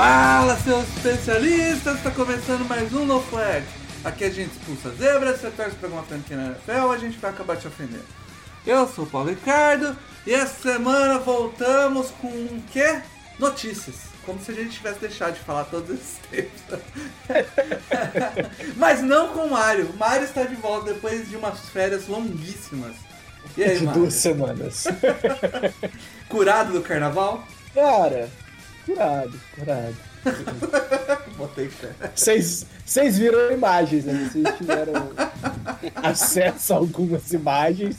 Fala, seus especialistas! Está começando mais um No Flag. Aqui a gente expulsa zebras, você torce pra alguma franquia na NFL, a gente vai acabar te ofendendo. Eu sou o Paulo Ricardo e essa semana voltamos com o quê? Notícias. Como se a gente tivesse deixado de falar todos esses tempos. Mas não com o Mário. O Mário está de volta depois de umas férias longuíssimas. E aí, de Mário? duas semanas. Curado do carnaval? Cara, curado, curado. Botei fé. Vocês viram imagens, né? Vocês tiveram acesso a algumas imagens.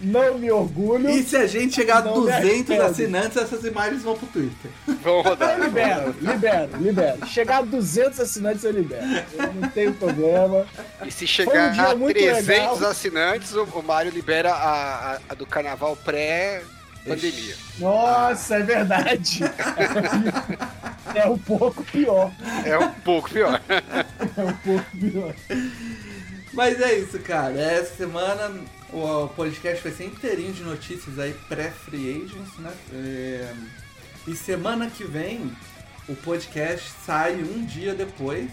Não me orgulho. E se a gente chegar a Não me 200 arrependo. assinantes, essas imagens vão pro Twitter. Vamos rodar. Eu libero, libero, libero. Chegar a 200 assinantes eu libero. Eu não tenho problema. E se chegar um a muito 300 legal. assinantes, o, Mário libera a, a- a do carnaval pré-pandemia. Nossa, é verdade. É um pouco pior. É um pouco pior. É um pouco pior. Mas é isso, cara. Essa semana o o podcast vai ser inteirinho de notícias aí pré-free agents, né? É, E semana que vem o podcast sai um dia depois,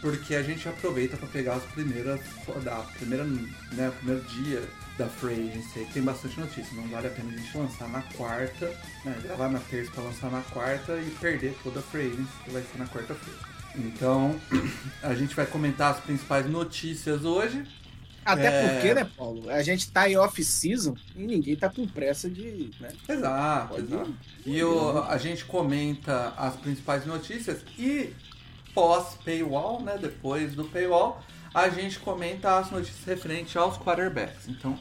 porque a gente aproveita para pegar as primeiras da primeira, né, o primeiro dia da agency, aí, tem bastante notícia. Não vale a pena a gente lançar na quarta, né, gravar na terça para lançar na quarta e perder toda a free agency que vai ser na quarta-feira. Então, a gente vai comentar as principais notícias hoje. Até É. porque, né, Paulo? A gente tá em off-season e ninguém tá com pressa de. Né? Exato, Pode exato. E o- a gente comenta as principais notícias e pós-paywall, né? Depois do paywall, a gente comenta as notícias referentes aos quarterbacks. Então,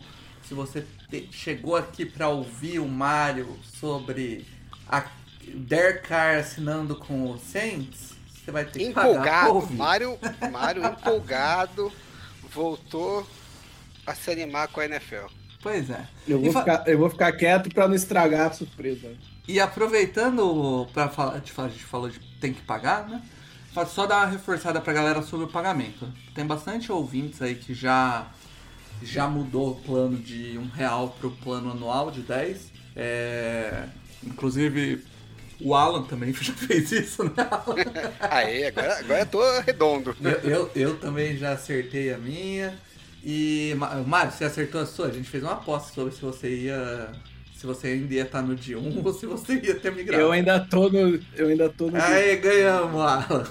se você te- chegou aqui para ouvir o Mário sobre a Derek Carr assinando com o Saints, você vai ter que pagar Empolgado. Mário, Mário empolgado voltou a se animar com a NFL. Pois é. Eu E vou, ficar, eu vou ficar quieto pra não estragar a surpresa. E aproveitando para falar, a gente falou de tem que pagar, né? Só dar uma reforçada pra galera sobre o pagamento. Tem bastante ouvintes aí que já já mudou o plano de um real pro plano anual de 10. É, inclusive o Alan também já fez isso, né? Alan? Aí, agora, agora eu tô redondo. Eu, eu, eu também já acertei a minha. E Mário, você acertou a sua? A gente fez uma aposta sobre se você ia. Se você ainda ia estar no dia 1 ou se você ia ter migrado. Eu ainda tô no. Eu ainda tô no. Aí ganhamos, Alan.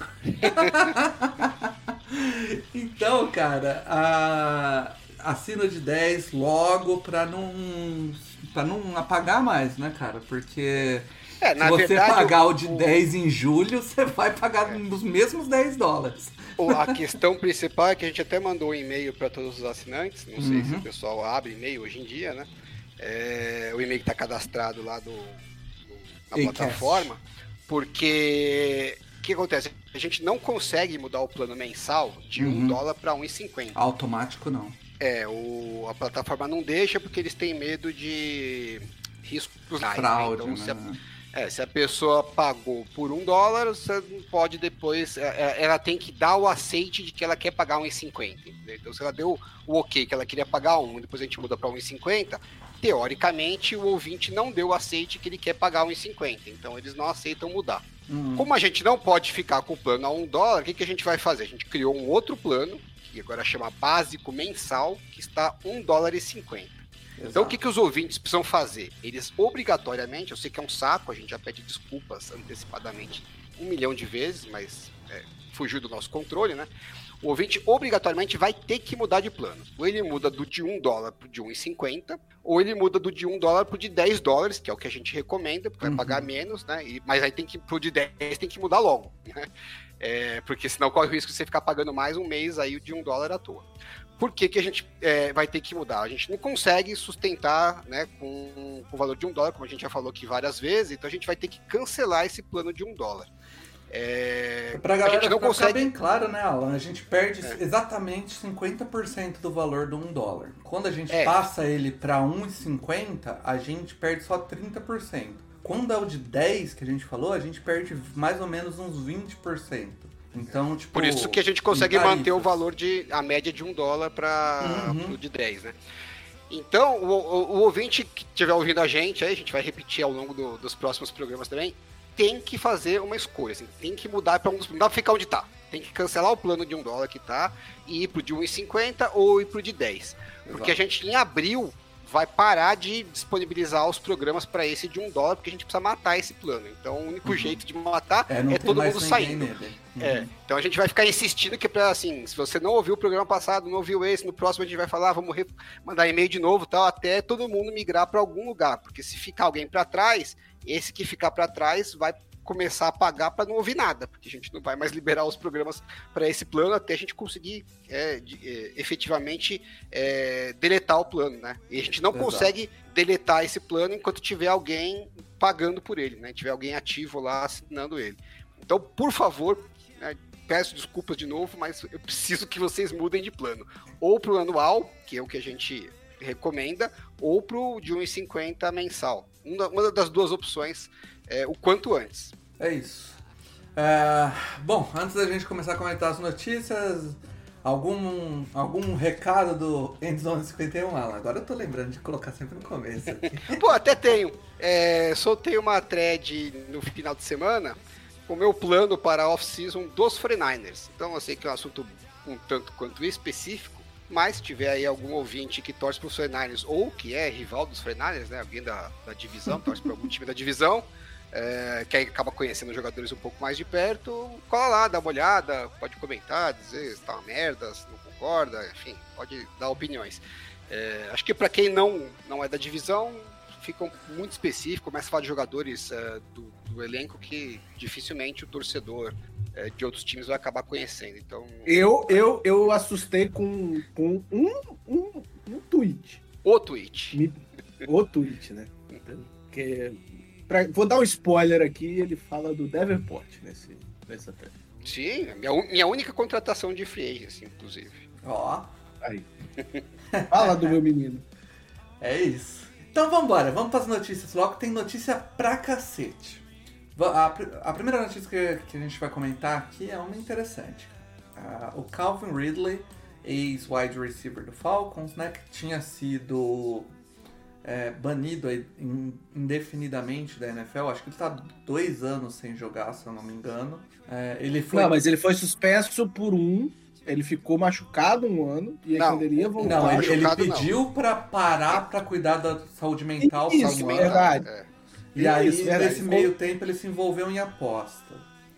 então, cara, a... assina de 10 logo pra não. pra não apagar mais, né, cara? Porque É, se você verdade, pagar o- o de 10 em julho, você vai pagar os mesmos 10 dólares. o- a questão principal é que a gente até mandou um e-mail para todos os assinantes. Não sei se Uhum. o pessoal abre e-mail hoje em dia, né? É, o e-mail que está cadastrado lá do, do- na Acast. plataforma, porque o que acontece? A gente não consegue mudar o plano mensal de Uhum. um dólar para 1,50. Automático não. É, o, a plataforma não deixa porque eles têm medo de riscos né? Fraude, Então, se a, né? é, se a pessoa pagou por um dólar, você não pode depois. é, é, Ela tem que dar o aceite de que ela quer pagar 1,50. entendeu? Então, se ela deu o ok que ela queria pagar um, depois a gente muda para 1,50, teoricamente o ouvinte não deu o aceite que ele quer pagar 1,50. Então, eles não aceitam mudar. Hum. Como a gente não pode ficar com o plano a um dólar, o que, que a gente vai fazer? A gente criou um outro plano, que agora chama básico mensal, que está um dólar e 50. Então o que, que os ouvintes precisam fazer? Eles obrigatoriamente, eu sei que é um saco, a gente já pede desculpas antecipadamente um milhão de vezes, mas é, fugiu do nosso controle, né? O ouvinte obrigatoriamente vai ter que mudar de plano. Ou ele muda do de 1 dólar pro de 1,50, ou ele muda do de 1 dólar pro de 10 dólares, que é o que a gente recomenda, porque Uhum. vai pagar menos, né? E, mas aí tem que pro de 10 tem que mudar logo, né? É, porque senão corre o risco de você ficar pagando mais um mês aí de um dólar à toa. por que, que a gente é, vai ter que mudar? A gente não consegue sustentar né, com, com o valor de um dólar, como a gente já falou aqui várias vezes, então a gente vai ter que cancelar esse plano de um dólar. É, pra galera a gente não consegue... bem claro, né, Alan? A gente perde é. exatamente 50% do valor do 1 dólar. Quando a gente é. passa ele para 1,50, a gente perde só 30%. Quando é o de 10 que a gente falou, a gente perde mais ou menos uns 20%. Então, tipo. Por isso que a gente consegue manter o valor de. a média de 1 dólar para uhum. de 10, né? Então, o, o, o, ouvinte que estiver ouvindo a gente, aí a gente vai repetir ao longo do, dos próximos programas também tem que fazer uma escolha, assim, tem que mudar para um dos. Não dá pra ficar onde tá. Tem que cancelar o plano de um dólar que tá e ir pro de 1,50 ou ir pro de 10. Porque a gente em abril vai parar de disponibilizar os programas para esse de um dólar, porque a gente precisa matar esse plano. Então o único uhum. jeito de matar é, é todo mundo saindo. Uhum. É. Então a gente vai ficar insistindo que para assim, se você não ouviu o programa passado, não ouviu esse, no próximo a gente vai falar, ah, vamos mandar e-mail de novo, tal, até todo mundo migrar para algum lugar, porque se ficar alguém para trás, esse que ficar para trás vai começar a pagar para não ouvir nada, porque a gente não vai mais liberar os programas para esse plano até a gente conseguir é, de, é, efetivamente é, deletar o plano, né? E a gente não Exato. consegue deletar esse plano enquanto tiver alguém pagando por ele, né? Tiver alguém ativo lá assinando ele. Então, por favor, né, peço desculpas de novo, mas eu preciso que vocês mudem de plano. Ou para o anual, que é o que a gente recomenda, ou para o de 1,50 mensal. Uma das duas opções é, o quanto antes. É isso. É, bom, antes da gente começar a comentar as notícias, algum, algum recado do Endzone 51, Alan? Agora eu tô lembrando de colocar sempre no começo. Pô, até tenho. É, soltei uma thread no final de semana com o meu plano para a off-season dos 49ers. Então eu sei que é um assunto um tanto quanto específico, mas se tiver aí algum ouvinte que torce para os 49ers ou que é rival dos 49ers, né, alguém da, da divisão, torce para algum time da divisão, é, que aí acaba conhecendo os jogadores um pouco mais de perto, cola lá, dá uma olhada, pode comentar, dizer se tá uma merda, se não concorda, enfim, pode dar opiniões. É, acho que para quem não, não é da divisão, fica muito específico, começa a falar de jogadores é, do, do, elenco que dificilmente o torcedor é, de outros times vai acabar conhecendo. Então, eu, eu, eu assustei com, com um, um, um tweet. O tweet. Me, o tweet, né? Porque Pra, vou dar um spoiler aqui, ele fala do Davenport nesse, nessa tela. Sim, minha, minha única contratação de free agency, inclusive. Ó. Aí. Fala do meu menino. É isso. Então vambora, vamos para as notícias logo, tem notícia pra cacete. A, a primeira notícia que, que, a gente vai comentar aqui é uma interessante. Uh, o Calvin Ridley, ex-wide receiver do Falcons, né, que tinha sido é, banido indefinidamente da NFL. Acho que ele está dois anos sem jogar, se eu não me engano. É, ele foi... Não, mas ele foi suspenso por um. Ele ficou machucado um ano e não, ele ia voltar. Não, ele, ele pediu para parar para cuidar da saúde mental. Isso, verdade. É. E aí, Isso, nesse meio tempo, ele se envolveu em aposta.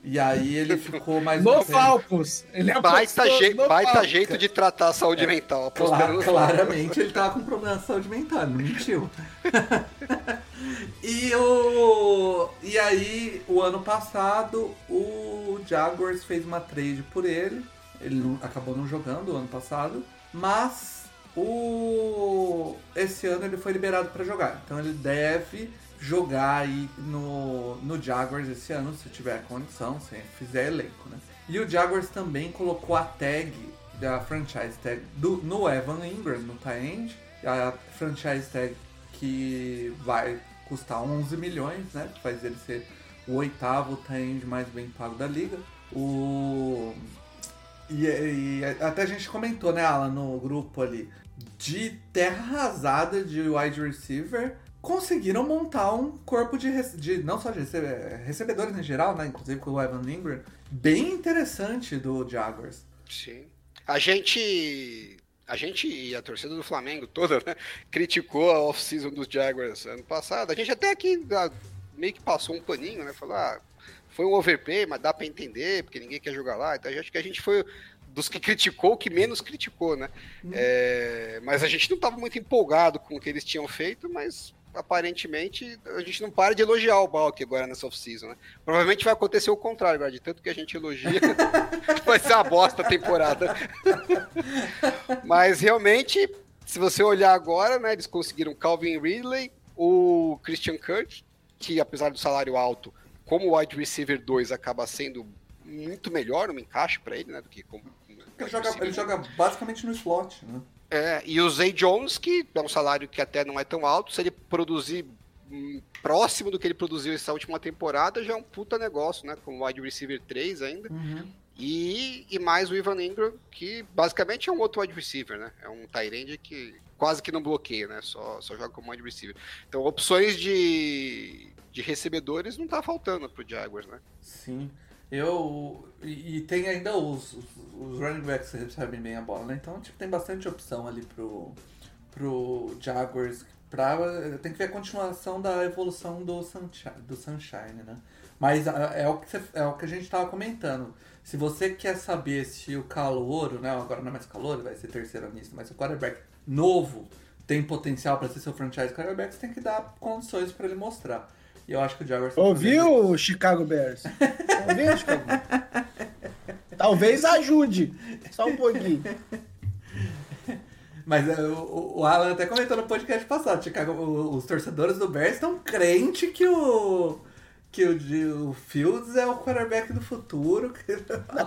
E aí ele ficou mais No Falcons. Ele baita, je baita jeito de tratar a saúde é, mental. Clara, claramente ele tava com problema de saúde mental, não mentiu. e, o, e aí, o ano passado, o Jaguars fez uma trade por ele. Ele acabou não jogando o ano passado. Mas o esse ano ele foi liberado para jogar. Então ele deve jogar aí no, no Jaguars esse ano, se tiver condição, se fizer elenco, né? E o Jaguars também colocou a tag da franchise tag do, no Evan Ingram, no tie-end, a franchise tag que vai custar 11 milhões, né? Faz ele ser o oitavo tie-end mais bem pago da liga. O... E, e, até a gente comentou, né, Alan, no grupo ali, de terra arrasada de wide receiver conseguiram montar um corpo de, de não só de recebe, recebedores em geral, né? Inclusive com o Evan Ingram, bem interessante do Jaguars. Sim. A gente a gente e a torcida do Flamengo toda né, criticou a off-season dos Jaguars ano passado. A gente até aqui ah, meio que passou um paninho, né? Falou, ah, foi um overpay, mas dá para entender, porque ninguém quer jogar lá. Então acho que a gente foi dos que criticou, que menos criticou, né? Hum. É, mas a gente não estava muito empolgado com o que eles tinham feito, mas aparentemente, a gente não para de elogiar o Balk agora nessa off-season, né? Provavelmente vai acontecer o contrário agora, de tanto que a gente elogia, vai ser uma bosta a temporada. Mas realmente, se você olhar agora, né, eles conseguiram Calvin Ridley, o Christian Kirk, que apesar do salário alto, como wide receiver 2 acaba sendo muito melhor, um encaixe para ele, né, do que como ele joga, ele joga basicamente no slot, né? É, e o Zay Jones, que é um salário que até não é tão alto, se ele produzir hum, próximo do que ele produziu essa última temporada, já é um puta negócio, né? Com o wide receiver 3 ainda. Uhum. E, e mais o Ivan Ingram, que basicamente é um outro wide receiver, né? É um Tyrande que quase que não bloqueia, né? Só, só joga como wide receiver. Então, opções de, de recebedores não tá faltando pro Jaguars, né? Sim. Eu. E, e tem ainda os, os, os, running backs que recebem bem a bola, né? Então, tipo, tem bastante opção ali pro, pro Jaguars. Pra, tem que ver a continuação da evolução do Sunshine, do Sunshine né? Mas é o, que você, é o que a gente tava comentando. Se você quer saber se o calouro, né? Agora não é mais calor, vai ser terceiro nisso, mas o quarterback novo tem potencial para ser seu franchise quarterback, você tem que dar condições para ele mostrar. E eu acho que o Jaguars... Tá Ouviu, o Chicago Bears? Ouviu, Chicago Talvez ajude. Só um pouquinho. Mas é, o, o Alan até comentou no podcast passado, Chicago, os torcedores do Bears estão crentes que o que o, o Fields é o quarterback do futuro.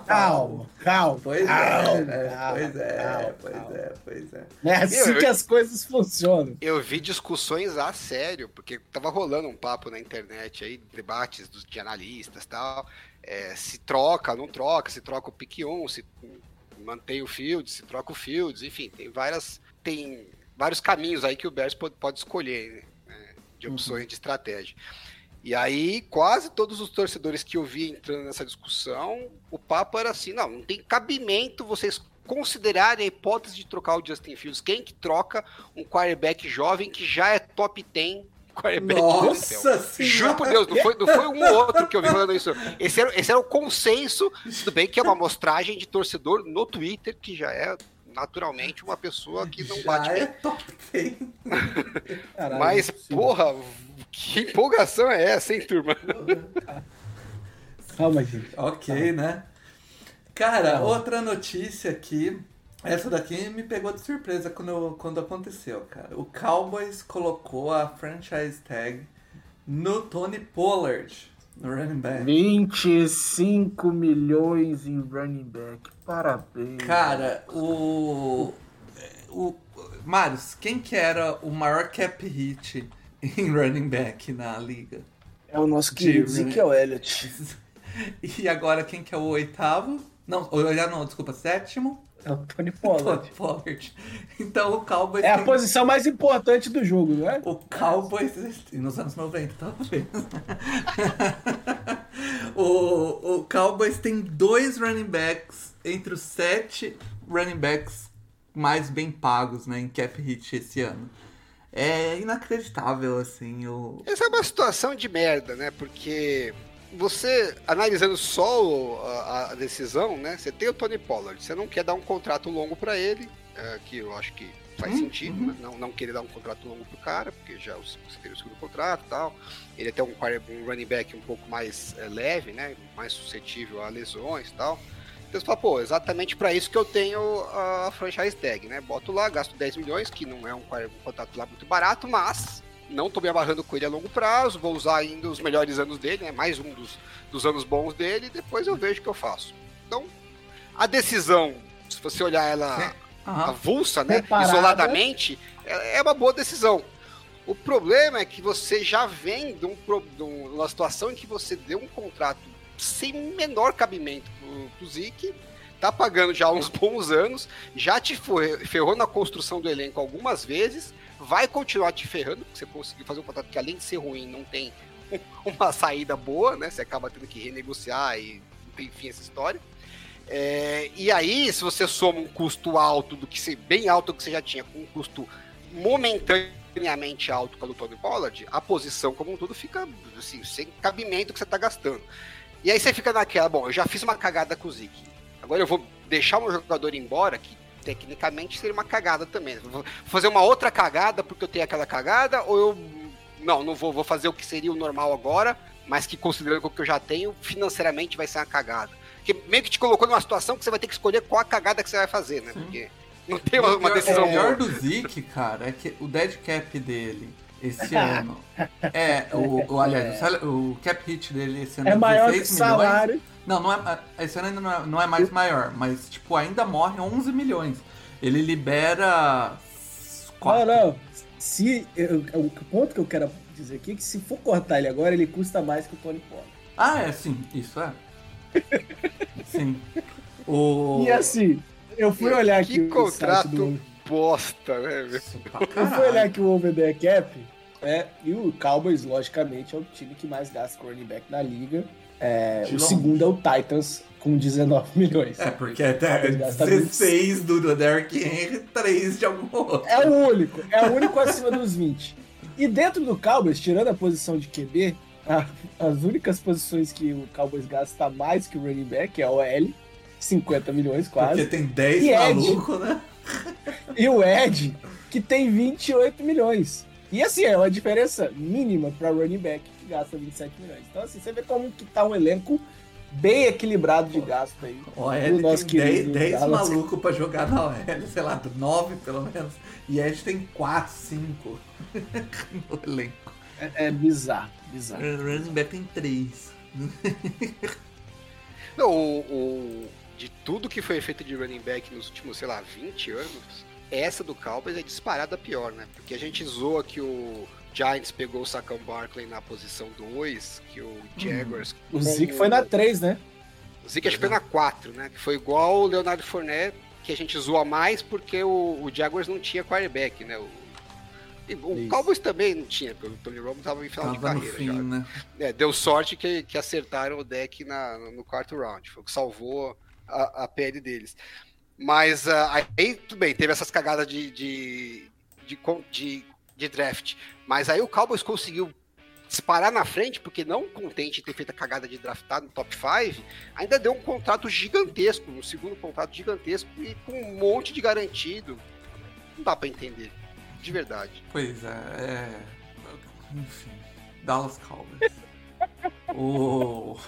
Calma, calma. Pois calma, é, né? calma, pois é, calma, pois calma. é, pois é. É assim eu, que as coisas funcionam. Eu vi discussões a sério, porque tava rolando um papo na internet aí, debates dos, de analistas e tal. É, se troca, não troca, se troca o pick 1, se mantém o Fields, se troca o Fields, enfim, tem várias. Tem vários caminhos aí que o Bears pode, pode escolher né, de opções uhum. de estratégia. E aí, quase todos os torcedores que eu vi entrando nessa discussão, o papo era assim: não, não tem cabimento vocês considerarem a hipótese de trocar o Justin Fields. Quem que troca um quarterback jovem que já é top 10 quarterback Nossa Juro por Deus, não foi, não foi um ou outro que eu vi falando isso. Esse era, esse era o consenso, tudo bem que é uma amostragem de torcedor no Twitter, que já é naturalmente uma pessoa que não já bate é top 10. Mas, porra, que empolgação é essa, hein, turma? Calma, gente. Ok, né? Cara, outra notícia aqui. Essa daqui me pegou de surpresa quando, quando aconteceu, cara. O Cowboys colocou a franchise tag no Tony Pollard, no running back. 25 milhões em running back. Parabéns. Cara, o. o Marius, quem que era o maior cap hit em running back na liga. É o nosso querido Ezekiel Elliott. E agora quem que é o oitavo? Não, já não, desculpa, sétimo. É o Tony Pollard. Tony Pollard. Então o Cowboys. É tem... a posição mais importante do jogo, não é? O Cowboys. Nos anos 90, talvez. o, o Cowboys tem dois running backs entre os sete running backs mais bem pagos né, em cap hit esse ano é inacreditável, assim. O... Essa é uma situação de merda, né? Porque você, analisando só a, a decisão, né? Você tem o Tony Pollard, você não quer dar um contrato longo para ele, é, que eu acho que faz uhum. sentido, né? não, não querer dar um contrato longo pro cara, porque já você tem o segundo contrato e tal. Ele é até um, um running back um pouco mais é, leve, né? Mais suscetível a lesões e tal. Você fala, pô, exatamente para isso que eu tenho a franchise tag, né? Boto lá, gasto 10 milhões, que não é um, um contrato lá muito barato, mas não tô me amarrando com ele a longo prazo, vou usar ainda os melhores anos dele, né? Mais um dos, dos anos bons dele, e depois eu vejo o que eu faço. Então, a decisão, se você olhar ela avulsa, né? Preparada. Isoladamente, é, é uma boa decisão. O problema é que você já vem de, um, de uma situação em que você deu um contrato sem menor cabimento pro, pro Zeke, tá pagando já há uns bons anos, já te ferrou na construção do elenco algumas vezes, vai continuar te ferrando, porque você conseguiu fazer um contrato que além de ser ruim, não tem uma saída boa, né? Você acaba tendo que renegociar e enfim essa história. É, e aí, se você soma um custo alto do que você, bem alto do que você já tinha, com um custo momentaneamente alto com o Tony Pollard, a posição como um todo fica assim, sem cabimento que você está gastando. E aí você fica naquela, bom, eu já fiz uma cagada com o Zeke. Agora eu vou deixar um jogador embora, que tecnicamente seria uma cagada também. Vou fazer uma outra cagada porque eu tenho aquela cagada, ou eu não, não vou, vou fazer o que seria o normal agora, mas que considerando o que eu já tenho, financeiramente vai ser uma cagada. Porque meio que te colocou numa situação que você vai ter que escolher qual a cagada que você vai fazer, né? Porque não tem uma, uma decisão O pior boa. do Zeke, cara, é que o dead cap dele esse ano é o, o aliás, o sal- o cap hit dele esse ano É maior que 16 o milhões. salário. Não, não é, esse ano ainda não é, não é mais maior, mas tipo, ainda morre 11 milhões. Ele libera Não, quatro. não. Se, eu- o ponto que eu quero dizer aqui é que se for cortar ele agora, ele custa mais que o Tony Pollard. Ah, é sim, isso é. sim. O E assim, eu fui olhar Que aqui o contrato site do... bosta, né? Eu fui caralho. olhar aqui o Over the Cap, é, e o Cowboys, logicamente, é o time que mais gasta com running back na liga. É, o longe. segundo é o Titans, com 19 milhões. É, porque até Eles gastam 16 do Derrick Henry, 3 de algum outro. É o único, é o único acima dos 20. E dentro do Cowboys, tirando a posição de QB, a- as únicas posições que o Cowboys gasta mais que o running back é a OL, 50 milhões Porque quase, tem 10 E Ed? malucos, né? E o Ed, que tem 28 milhões. E assim, é uma diferença mínima para running back, que gasta 27 milhões. Então assim, você vê como que tá um elenco bem equilibrado de gasto aí. O do Ed nosso tem 10, querido 10 Dallas. malucos pra jogar na OL, sei lá, 9 pelo menos. E Ed tem 4, 5 no elenco. É, é bizarro, bizarro. O running back tem 3. Não, o, o- de tudo que foi feito de running back nos últimos, sei lá, 20 anos, essa do Cowboys é disparada pior, né? Porque a gente zoa que o Giants pegou o Saquon Barkley na posição 2, que o Jaguars... O Zeke foi na 3, né? O Zeke acho que foi na 4, né? Que foi igual o Leonardo Fournette, que a gente zoa mais porque o, o Jaguars não tinha quarterback, né? O, o Isso. Cowboys também não tinha, porque o Tony Romo tava em final Tava de carreira fim, já. né? É, deu sorte que, que acertaram o deck na, no quarto round. Foi o que salvou a, a pele deles. Mas ah, aí, tudo bem, teve essas cagadas de, de, de, de- de draft. Mas aí o Cowboys conseguiu disparar na frente, porque não contente em ter feito a cagada de draftar no top 5, ainda deu um contrato gigantesco, um segundo contrato gigantesco e com um monte de garantido. Não dá pra entender. De verdade. Pois é, é. Enfim, Dallas Cowboys. o...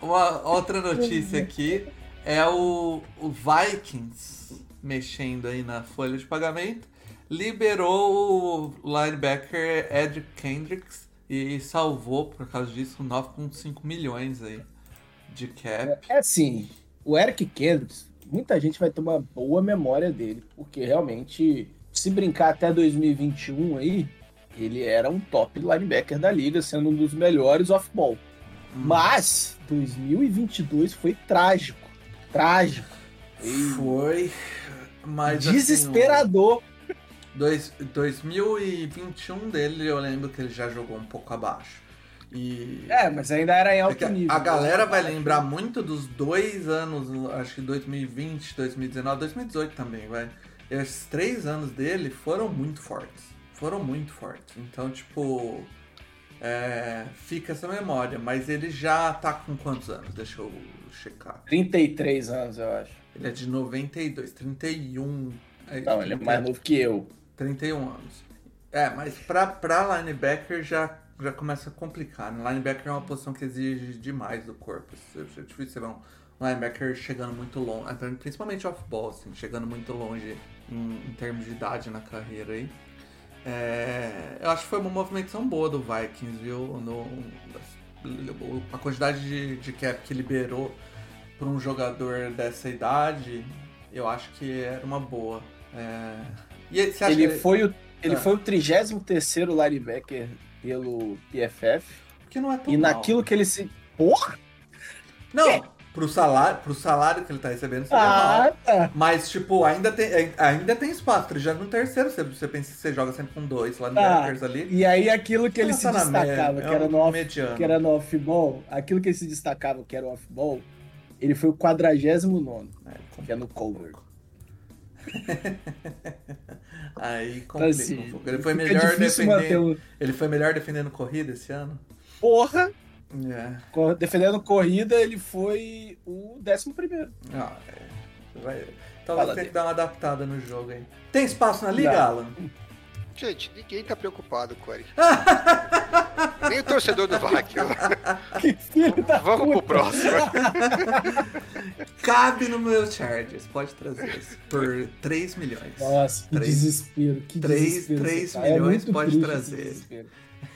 Uma outra notícia aqui é o, o Vikings mexendo aí na folha de pagamento. Liberou o linebacker Ed Kendricks e salvou, por causa disso, 9,5 milhões aí de cap. É assim, o Eric Kendricks, muita gente vai ter uma boa memória dele, porque realmente, se brincar até 2021 aí, ele era um top linebacker da liga, sendo um dos melhores off-ball. Mas 2022 foi trágico, trágico, Foi, mas assim, desesperador. o dois, 2021 dele eu lembro que ele já jogou um pouco abaixo. E É, mas ainda era em alto nível. a galera vai lembrar muito dos dois anos, acho que 2020, 2019, 2018 também, vai. Esses três anos dele foram muito fortes. Foram muito fortes. Então, tipo, é, fica essa memória. Mas ele já tá com quantos anos? Deixa eu checar. 33 anos, eu acho. Ele é de 92, 31. é, Não, ele é mais novo que eu. 31 anos. É, mas pra, pra linebacker já, já começa a complicar. Né? Linebacker é uma posição que exige demais do corpo. É difícil você ver um linebacker chegando muito longe, principalmente off-ball, assim, chegando muito longe em, em termos de idade na carreira aí. É, eu acho que foi uma movimentação boa do Vikings, viu? No, a quantidade de, de cap que liberou para um jogador dessa idade, eu acho que era uma boa. É, Ele que- foi o, ele Ah. foi o 33º linebacker pelo PFF. que não é tão E mal. naquilo que ele se. Porra! Não, pro salário, pro salário que ele tá recebendo, seria mal. Ah, tá. Mas, tipo, ainda tem, ainda tem espaço. Ele já no terceiro, você, você pensa que você joga sempre com dois linebackers ali. E aí aquilo que ele Ah, se tá destacava, que era é um no off, mediano. que era no off-ball, aquilo que ele se destacava, que era o off-ball, ele foi o 49 É, que é no cover. Aí Então, complica assim, um pouco. Ele foi melhor defendendo. o... Ele foi melhor defendendo corrida esse ano? Porra! É. Defendendo corrida, ele foi o 11 Ah, é. Vai... Talvez Fala tenha que dar uma adaptada no jogo aí. Tem espaço na liga, Dá. Alan? Gente, ninguém tá preocupado com o Eric. Nem o torcedor do VAC. Que filho da Vamos pro próximo. Cabe no meu Chargers, pode trazer isso. Por 3 milhões. Nossa, que desespero. Que três- desespero três você tá. milhões muito pode trazer.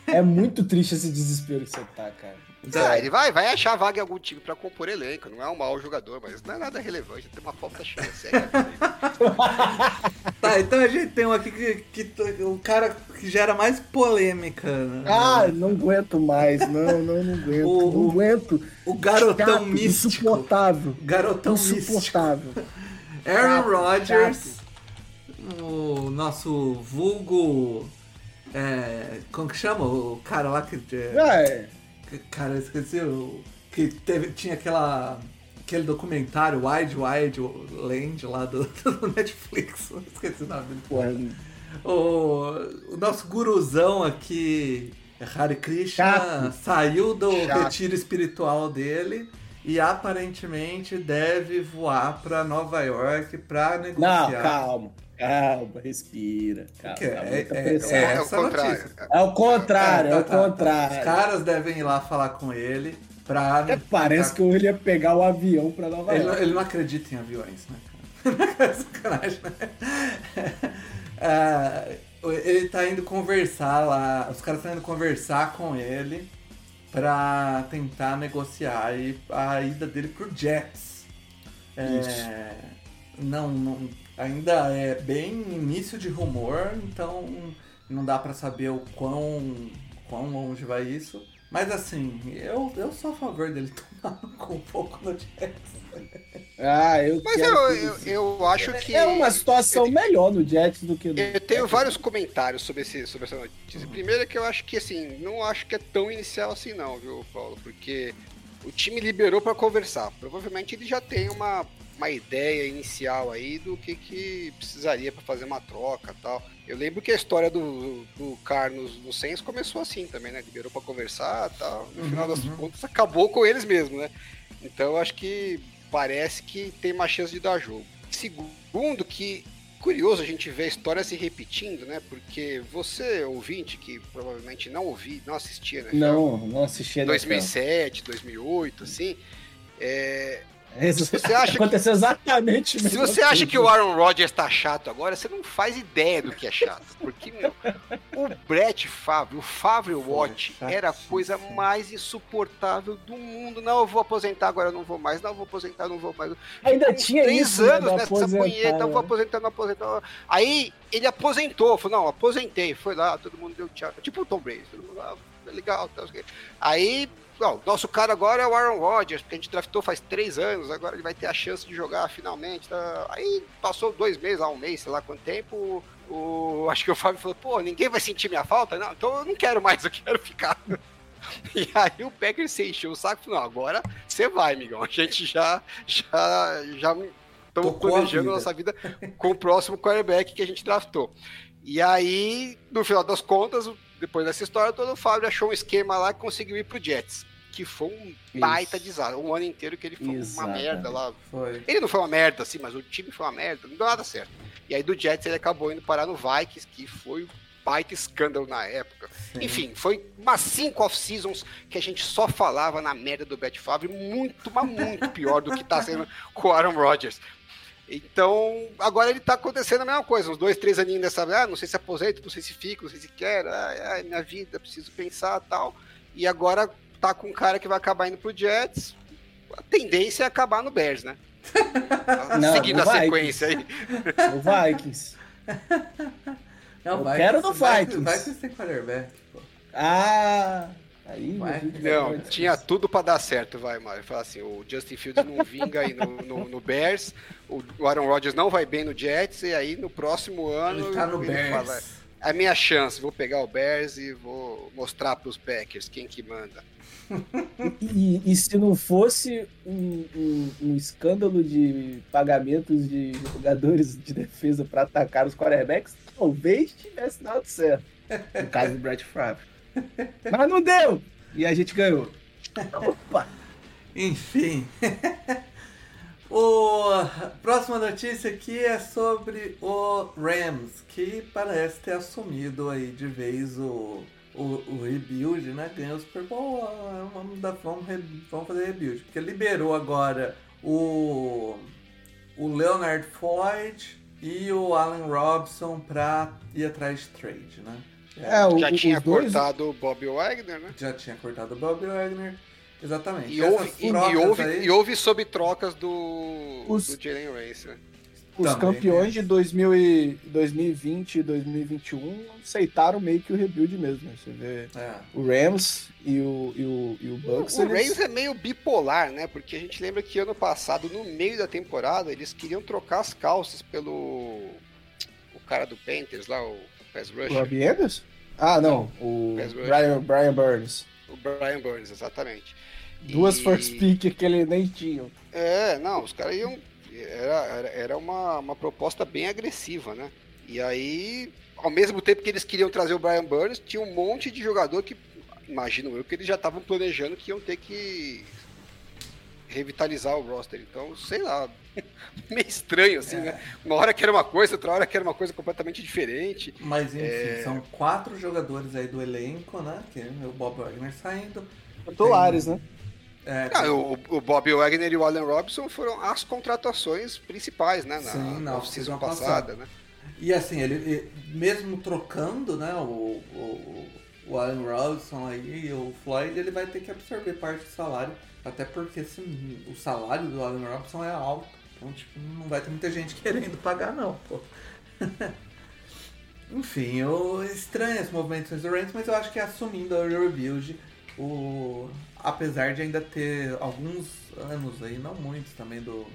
É muito triste esse desespero que você tá, cara. Ah, ele vai, vai achar vaga em algum time pra compor elenco. Não é um mau jogador, mas não é nada relevante. Tem uma falta chance. É, Tá, então a gente tem um aqui que, que o cara que gera mais polêmica. né? Ah, não aguento mais. Não, não, não aguento. O- não aguento. o garotão Chato, místico. Insuportável. Garotão. Insuportável. Aaron Rodgers, o nosso vulgo. É, como que chama? O cara lá que. é, é. cara, eu esqueci. O, que teve, tinha aquela. Aquele documentário Wide Wide Land lá do, do Netflix. Eu Esqueci o nome dele. Porra, O, o nosso guruzão aqui, Hare Krishna, Chato. saiu do Chato. retiro espiritual dele e aparentemente deve voar pra Nova York Não, negociar. calma. Calma, respira. Calma, tá é, é- é É o essa contrário. É o contrário, é Tá, o tá, tá. contrário. Os caras devem ir lá falar com ele pra. Até parece que ele ia pegar o avião pra Nova Ele, York. ele não acredita em aviões, né, cara? Sacanagem, né? Ah, ele tá indo conversar lá, os caras estão indo conversar com ele pra tentar negociar aí a ida dele pro Jets. É, não, não, ainda é bem início de rumor, então não dá pra saber o quão, quão longe vai isso. Mas assim, eu, eu sou a favor dele tomar com um pouco no Jets. Ah, eu Mas quero eu, que eu, eu acho que. É uma situação melhor no Jets do que no... Eu tenho vários comentários sobre, esse, sobre essa notícia. Primeiro é que eu acho que, assim, não acho que é tão inicial assim não, viu, Paulo? Porque o time liberou para conversar. Provavelmente ele já tem uma, uma ideia inicial aí do que, que precisaria para fazer uma troca tal. Eu lembro que a história do, do Carlos no Saints começou assim também, né? Liberou para conversar tal. No final das uhum. contas, acabou com eles mesmo, né? Então acho que parece que tem uma chance de dar jogo. Segundo, que curioso a gente ver a história se repetindo, né? Porque você, ouvinte, que provavelmente não ouvi, não assistia, né? Não, não assisti a NFL. 2007, 2008, assim. É, você acha que- Aconteceu exatamente a Se você acha que o Aaron Rodgers tá chato agora, você não faz ideia do que é chato. Porque, meu, o Brett Favre, o Favre Watch, era a coisa mais insuportável do mundo. Não, eu vou aposentar agora, eu não vou mais. Não, eu vou aposentar, não vou mais. Ainda tinha três isso, né, anos do nessa punheta, eu vou né? aposentar, não aposentar. Aí ele aposentou, falou, não, aposentei, foi lá, todo mundo deu tchau. Tipo o Tom Brady, todo mundo lá, legal, sei o quê. Aí, ó, nosso cara agora é o Aaron Rodgers, porque a gente draftou faz três anos, agora ele vai ter a chance de jogar finalmente. Tá? Aí passou dois meses, lá um mês, sei lá quanto tempo. O, acho que o Fábio falou, pô, ninguém vai sentir minha falta? Não, então eu não quero mais, eu quero ficar. E aí o Packers se encheu o saco e falou, não, agora você vai, amigão. A gente já, já, já estamos a planejando vida. nossa vida com o próximo quarterback que a gente draftou. E aí, no final das contas, depois dessa história toda, o Fábio achou um esquema lá que conseguiu ir pro Jets. Que foi um baita desastre. Um ano inteiro que ele foi uma merda lá. Foi. Ele não foi uma merda, assim, mas o time foi uma merda, não deu nada certo. E aí do Jets ele acabou indo parar no Vikings, que foi um baita escândalo na época. Enfim, foi umas cinco off-seasons que a gente só falava na merda do Brett Favre, muito, mas muito pior do que tá sendo com o Aaron Rodgers. Então, agora ele tá acontecendo a mesma coisa, uns dois, três aninhos dessa, ah, não sei se aposento, não sei se fico, não sei se quero, ai, ai, minha vida, preciso pensar tal. E agora tá com um cara que vai acabar indo pro Jets, a tendência é acabar no Bears, né? Não, Seguindo a Vikings. sequência aí. O Vikings. Não, Eu vai, quero no Vikings. Que tem quarterback, pô. Ah, aí Vai. a gente Não, vai- tinha tudo pra dar certo, vai, Mário. Fala assim, o Justin Fields não vinga aí no, no, no Bears, o Aaron Rodgers não vai bem no Jets, e aí no próximo ano Ele tá no ele Bears. fala, é a minha chance, vou pegar o Bears e vou mostrar pros Packers quem que manda. E, e se não fosse um, um- um escândalo de pagamentos de jogadores de defesa para atacar os quarterbacks, talvez tivesse dado certo. No caso do Brett Favre. Mas não deu! E a gente ganhou. Opa! Enfim. O próxima notícia aqui é sobre o Rams, que parece ter assumido aí de vez o, o, o rebuild, né? Ganhou o Super Bowl, ah, vamos, dar, vamos, re- vamos fazer rebuild. Porque liberou agora o, o Leonard Floyd e o Allen Robson pra ir atrás de trade, né? É, o- Já o- tinha dois- cortado o Bob Wagner, né? Já tinha cortado o Bob Wagner. Exatamente. E houve, e, e houve, aí- e houve sob trocas do, Os- do Jalen Ramsey, né? Os Também, campeões né? de 2000 e 2020 e 2021 aceitaram meio que o rebuild mesmo. né? Você vê É. o Rams e o, e o, e o O, Bucks. o eles- Rams é meio bipolar, né? Porque a gente lembra que ano passado, no meio da temporada, eles queriam trocar as calças pelo o cara do Panthers lá, o Pass O Rusher. Robbie Anderson? Ah, não. O. Brian, Brian Burns. O Brian Burns, exatamente. Duas E- first pick que ele nem tinha. É, não, os caras iam. Era, era, era uma, uma proposta bem agressiva, né? E aí, ao mesmo tempo que eles queriam trazer o Brian Burns, tinha um monte de jogador que, imagino eu, que eles já estavam planejando que iam ter que revitalizar o roster. Então, sei lá, meio estranho, assim, né? Uma hora que era uma coisa, outra hora que era uma coisa completamente diferente. Mas enfim, É. são quatro jogadores aí do elenco, né? Que é o Bob Wagner saindo. Titulares, né? É, Ah, o, o Bob Wagner e o Allen Robinson foram as contratações principais, né? Na, Sim, na na passada. passada, né? E assim, ele, ele- mesmo trocando, né, o, o, o Allen Robinson aí, o Floyd, ele vai ter que absorver parte do salário, até porque esse, o salário do Allen Robinson é alto. Então, tipo, não vai ter muita gente querendo pagar, não, pô. Enfim, eu estranho esse movimento dos Rams, mas eu acho que assumindo a rebuild, o, apesar de ainda ter alguns anos aí, não muitos também, do,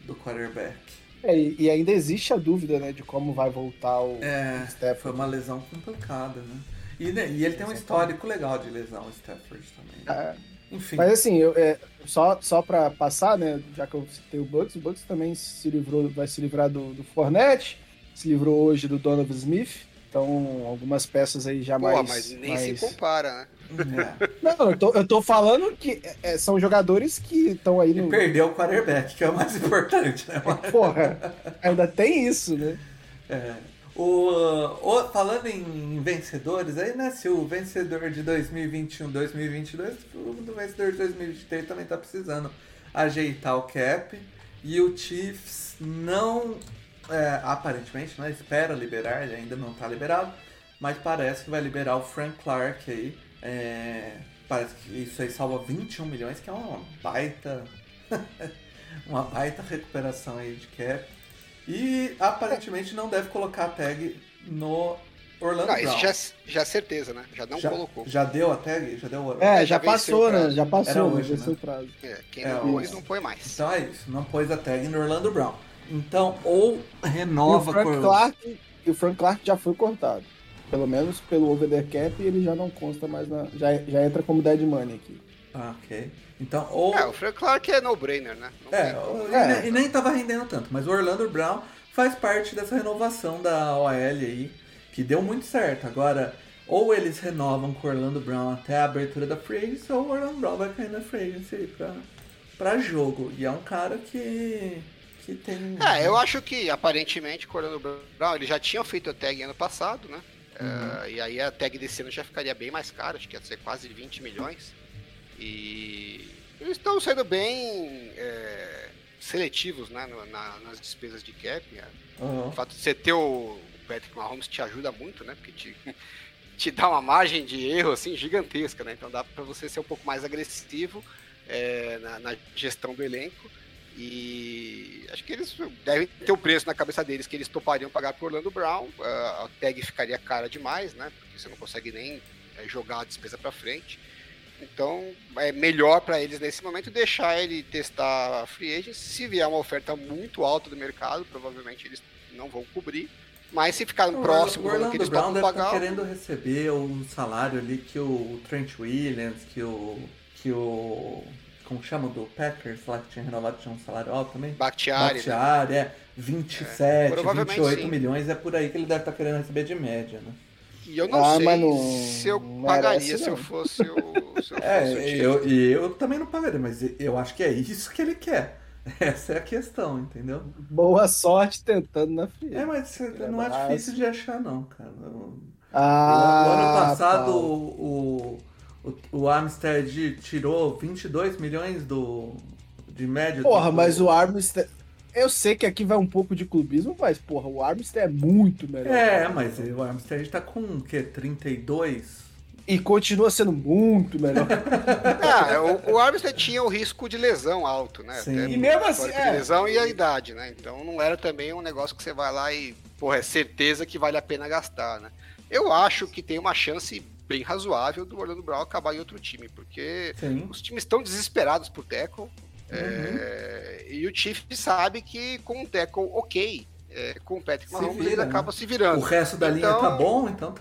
do quarterback. É, e, e ainda existe a dúvida, né, de como vai voltar o É, o Stafford. foi uma lesão complicada, né? E, né, e ele tem um histórico legal de lesão, o Stafford também. né? É, Enfim, Mas assim, eu, é, só, só pra passar, né? Já que eu citei o Bucks, o Bucks também se livrou, vai se livrar do, do Fournette, se livrou hoje do Donovan Smith. Então, algumas peças aí já Pô, mais. mas nem mais- se compara, né? é. Não, eu tô, eu tô falando que é, são jogadores que estão aí E no. perdeu o quarterback, que é o mais importante, né? Porra, ainda tem isso, né? É. O, o- falando em vencedores, aí, né? Se o vencedor de 2021, 2022, o do vencedor de 2023 também tá precisando ajeitar o cap. E o Chiefs não, é, aparentemente, né? Espera liberar, ele ainda não tá liberado. Mas parece que vai liberar o Frank Clark aí. É, parece que isso aí salva 21 milhões, que é uma baita. uma baita recuperação aí de cap. E aparentemente não deve colocar a tag no Orlando Não, Brown. isso já, já é certeza, né? Já não já, colocou. já deu a tag? Já deu o É, já já, passou, né? Já Era passou, hoje, venceu né? o prazo. É, quem É, não pôs, não põe mais. Então é isso, não pôs a tag no Orlando Brown. Então, ou E o, renova Frank Clark, e o Frank Clark já foi cortado. Pelo menos pelo over the cap, ele já não consta mais na. Já, já entra como dead money aqui. Ah, ok. Então, ou. É, o Frank Clark é no-brainer, né? Não É, e, É. e nem tava rendendo tanto, mas o Orlando Brown faz parte dessa renovação da OL aí, que deu muito certo. Agora, ou eles renovam com o Orlando Brown até a abertura da Free Agency, ou o Orlando Brown vai cair na Free Agency aí pra, pra jogo. E é um cara que, que tem... É, eu acho que aparentemente o Orlando Brown ele já tinha feito a tag ano passado, né? Uhum. É, e aí a tag desse ano já ficaria bem mais cara, acho que ia ser quase 20 milhões. E eles estão sendo bem é, seletivos né, na- nas despesas de cap. né? Aham. O fato de você ter o Patrick Mahomes te ajuda muito, né? Porque te, te dá uma margem de erro assim gigantesca, né? Então dá para você ser um pouco mais agressivo é, na, na gestão do elenco. E acho que eles devem ter o preço na cabeça deles que eles topariam pagar por Orlando Brown. Ah, a tag ficaria cara demais, né? Porque você não consegue nem é, jogar a despesa para frente. Então é melhor para eles nesse momento deixar ele testar a free agent. Se vier uma oferta muito alta do mercado, provavelmente eles não vão cobrir. Mas se ficar O próximo o do que Orlando eles Brown deve estar pagar, querendo receber o salário ali que o Trent Williams, que o... Que o como chama do Packers lá que tinha renovado, tinha um salário alto também? Bakhtiari, né? Bakhtiari, é 27, provavelmente 28 sim. milhões, é por aí que ele deve estar querendo receber de média, né? E eu não Ah, sei não- se eu pagaria se eu fosse o. Se eu fosse o É, time. eu, e eu também não pagaria, mas eu acho que é isso que ele quer. Essa é a questão, entendeu? Boa sorte tentando na fila. É, mas não é difícil de achar, não, cara. O, Ah, o ano passado Paulo. o, o, o Amstead tirou 22 milhões do, de média. Porra, do, mas o Armstead. Eu sei que aqui vai um pouco de clubismo, mas, porra, o Armstead é muito melhor. É, mas o Amstead tá com o quê? 32? E continua sendo muito melhor. Ah, o, o Armstead tinha o risco de lesão alto, né? Sim. Até E mesmo o assim, é. de lesão e a idade, né? Então não era também um negócio que você vai lá e, porra, é certeza que vale a pena gastar, né? Eu acho que tem uma chance bem razoável do Orlando Brown acabar em outro time, porque Sim. os times estão desesperados por tackle. É, e o Chiefs sabe que com um tackle ok, é, com o Patrick Mahomes, vira, ele né? acaba se O virando. resto da linha Então- tá bom, então.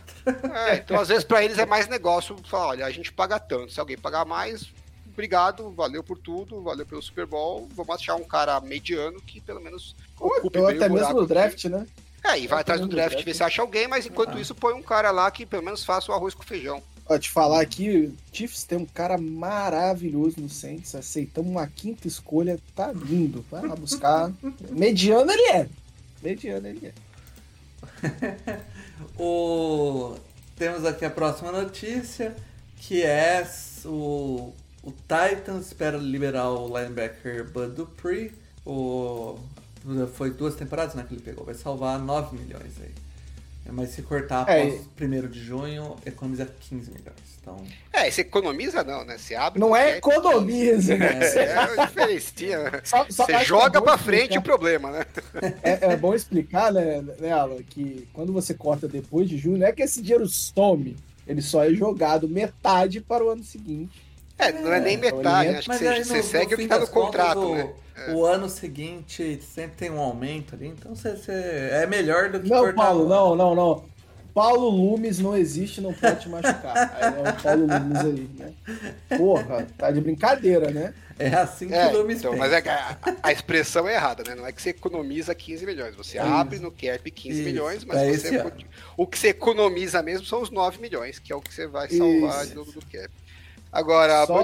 É, então, às vezes, para eles é mais negócio falar: olha, a gente paga tanto. Se alguém pagar mais, obrigado, valeu por tudo, valeu pelo Super Bowl. Vamos achar um cara mediano que pelo menos Ou até o mesmo no aqui. draft, né? É, e vai atrás do draft, draft. ver se acha alguém, mas enquanto Ah. isso, põe um cara lá que pelo menos faça o arroz com feijão. Ó, te falar aqui, o Chiefs tem um cara maravilhoso no Saints. Aceitamos uma quinta escolha, tá lindo. Vai lá buscar. Mediano ele é. Mediano ele é. O... Temos aqui a próxima notícia, que é o, o Titans espera liberar o linebacker Bud Dupree. O... Foi duas temporadas né, que ele pegou, vai salvar 9 milhões aí. Mas se cortar É, após 1 de junho, economiza 15 milhões. Então, É, você economiza não, né? Você abre. Não é economiza, né? É, é diferencia. né? Só- só Você joga é pra frente explicar- o problema, né? É, é bom explicar, né, né, Alan, que quando você corta depois de junho, não é que esse dinheiro some, ele só é jogado metade para o ano seguinte. É, não é nem então metade, né? Acho que você, você segue o que tá no contas, contrato, o, né? o ano seguinte sempre tem um aumento ali, então você, você- é melhor do que Não, Paulo, não, não, não. Paulo Lumes não existe, não pode te machucar. Aí é o Paulo Lumes aí, né? Porra, tá de brincadeira, né? É assim que É, o Lumes então, pensa. mas é que a, a expressão é errada, né? Não é que você economiza 15 milhões. Você abre no cap 15 Isso, milhões, mas é você, o que você economiza mesmo são os 9 milhões, que é o que você vai salvar Isso. de novo do cap. Agora, Só-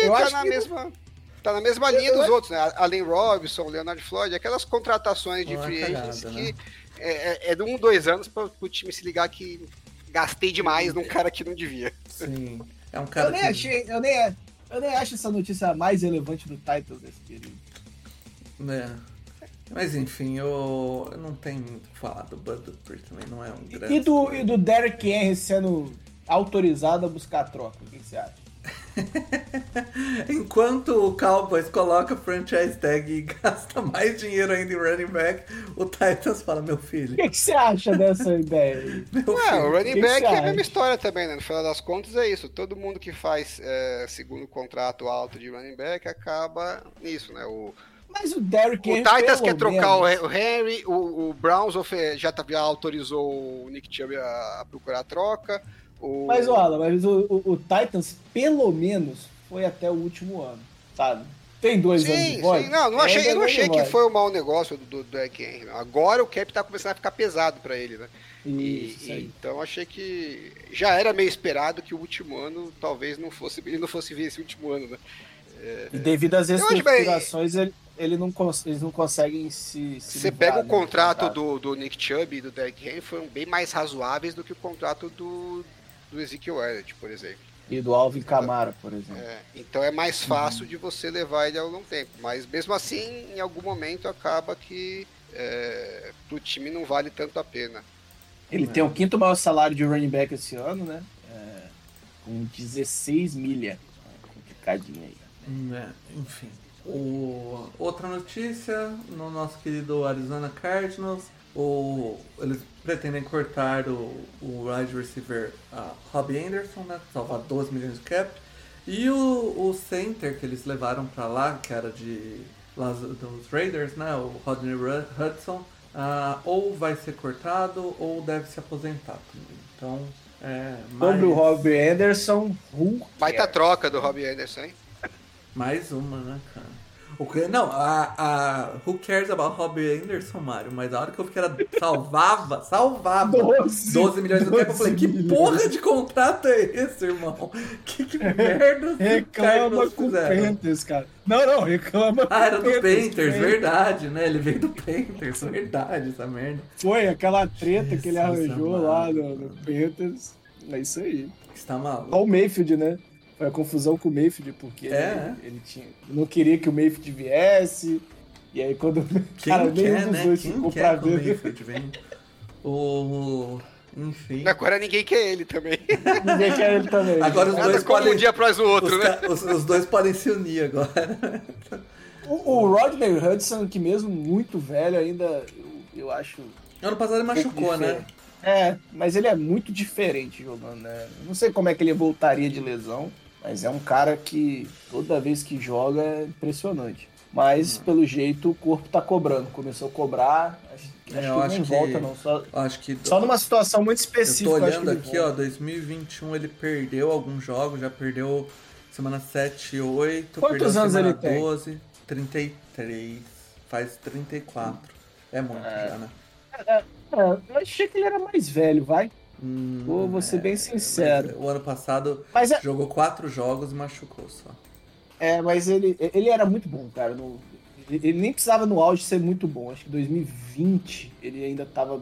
eu tá acho na mesma. Tá na mesma Eu- linha eu dos acho- outros, né? Allen Robinson, Leonard Floyd, aquelas contratações de Uma free agents né? que é, é, é de um, dois anos para o time se ligar que gastei demais num cara que não devia. Sim. É um cara Eu nem que... achei, eu nem, eu nem acho essa notícia mais relevante do Titans nesse período. É. Mas enfim, eu, eu não tenho muito o que falar do Bud Dupree também, não é um grande... E do, e do Derrick Henry sendo autorizado a buscar a troca, o que você acha? Enquanto o Cowboys coloca franchise tag e gasta mais dinheiro ainda em running back, o Titans fala, meu O filho, que, que você acha dessa ideia meu É, filho. o running que back você é a mesma história também, né? No final das contas é isso. Todo mundo que faz é, segundo contrato alto de running back acaba nisso, né? O, Mas o Derrick o. Titans quer trocar o, menos- o Henry, o, o Browns já, tá- já autorizou o Nick Chubb a, a procurar a troca. O, Mas, olha, mas o, o- o Titans, pelo menos, foi até o último ano, sabe? Tem dois anos Sim, de voz? sim. Não, não É, achei, eu não achei anos que foi um mau negócio do, do, do Henry. Agora o cap tá começando a ficar pesado pra ele, né? E- Isso, aí. então achei que já era meio esperado que o último ano talvez não fosse ele não fosse ver esse último ano, né? E devido às reestruturações, ele, ele não eles não conseguem se. se Você livrar, pega o né, contrato do, do Nick Chubb e do Derrick Henry foram bem mais razoáveis do que o contrato do, do Ezekiel Elliott, por exemplo. E do Alvin Camara, por exemplo. É, então é mais fácil de você levar ele ao longo tempo. Mas mesmo assim, em algum momento acaba que é, pro time não vale tanto a pena. Ele tem o quinto maior salário de running back esse ano, né? É, com 16 milha. É complicadinho aí. Hum, é, enfim. O- outra notícia, no nosso querido Arizona Cardinals, o, eles pretendem cortar o, o wide receiver uh, Robbie Anderson, né, salvar 12 milhões de cap, e o, o center que eles levaram pra lá, que era de lá dos Raiders, né, o Rodney Hudson, ah, ou vai ser cortado ou deve se aposentar também. Então, é, Sobre o mais- Robbie Anderson, who Baita cares? troca do Robbie Anderson, hein? Mais uma, né, cara? Não, a, a. Who cares about Robbie Anderson, Mário? Mas a hora que eu vi que era. Salvava, salvava 12, 12 milhões do cap, eu falei, que 12 porra de contrato é esse, irmão? Que, que merda que Reclama com o? Panthers, cara. Não, não, reclama Ah, era do Panthers, verdade, né? Ele veio do Panthers, verdade, essa merda. Foi aquela treta que ele Jesus arranjou lá no, no Panthers. É isso aí. Você tá maluco? Só o Mayfield, né? Foi a confusão com o Mayfield, porque É, ele, ele tinha, não queria que o Mayfield viesse. E aí quando. Quem cara, nenhum quer, dos né? dois Quem ficou pra quer que o ver. Mayfield venha? O... Enfim. Agora ninguém quer ele também. Ninguém quer ele também. Agora os Nada dois como podem... um dia após o outro, os, né? ca- os- os dois podem se unir agora. O, o Rodney Hudson, que mesmo muito velho, ainda eu, eu acho. Ano passado ele machucou, né? É, mas ele é muito diferente jogando, né? Não sei como é que ele voltaria de lesão, mas é um cara que toda vez que joga é impressionante. Mas Hum. pelo jeito o corpo tá cobrando. Começou a cobrar, acho, acho É, eu que acho não que- volta não. Só, Acho que... só numa situação muito específica. tô eu acho que olhando aqui, ó, volta. 2021 ele perdeu alguns jogos, já perdeu semana 7 e 8. Quantos perdeu anos semana ele tem? 12, 33, faz 34. É muito É. já, né? É, eu achei que ele era mais velho, vai. Hum, Vou- vou ser bem mas sincero. o ano passado Mas é, jogou 4 jogos e machucou só. É, mas ele, ele era muito bom, cara. No- ele nem precisava no auge ser muito bom. Acho que 2020 ele ainda tava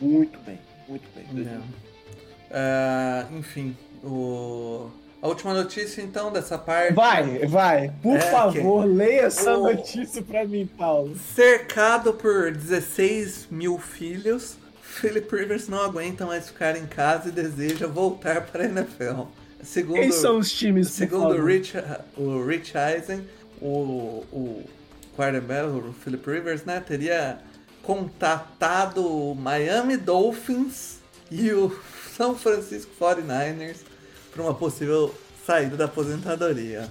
muito bem. Muito bem. 2020. É, enfim, o... a última notícia então dessa parte. Vai, vai. Por É, favor, leia essa O- notícia pra mim, Paulo. Cercado por 16 mil filhos, Philip Rivers não aguenta mais ficar em casa e deseja voltar para a NFL. Segundo, Quem são os times, segundo o? Rich, o Rich Eisen, o, o quarterback, o Philip Rivers, né, teria contatado o Miami Dolphins e o São Francisco 49ers para uma possível saída da aposentadoria.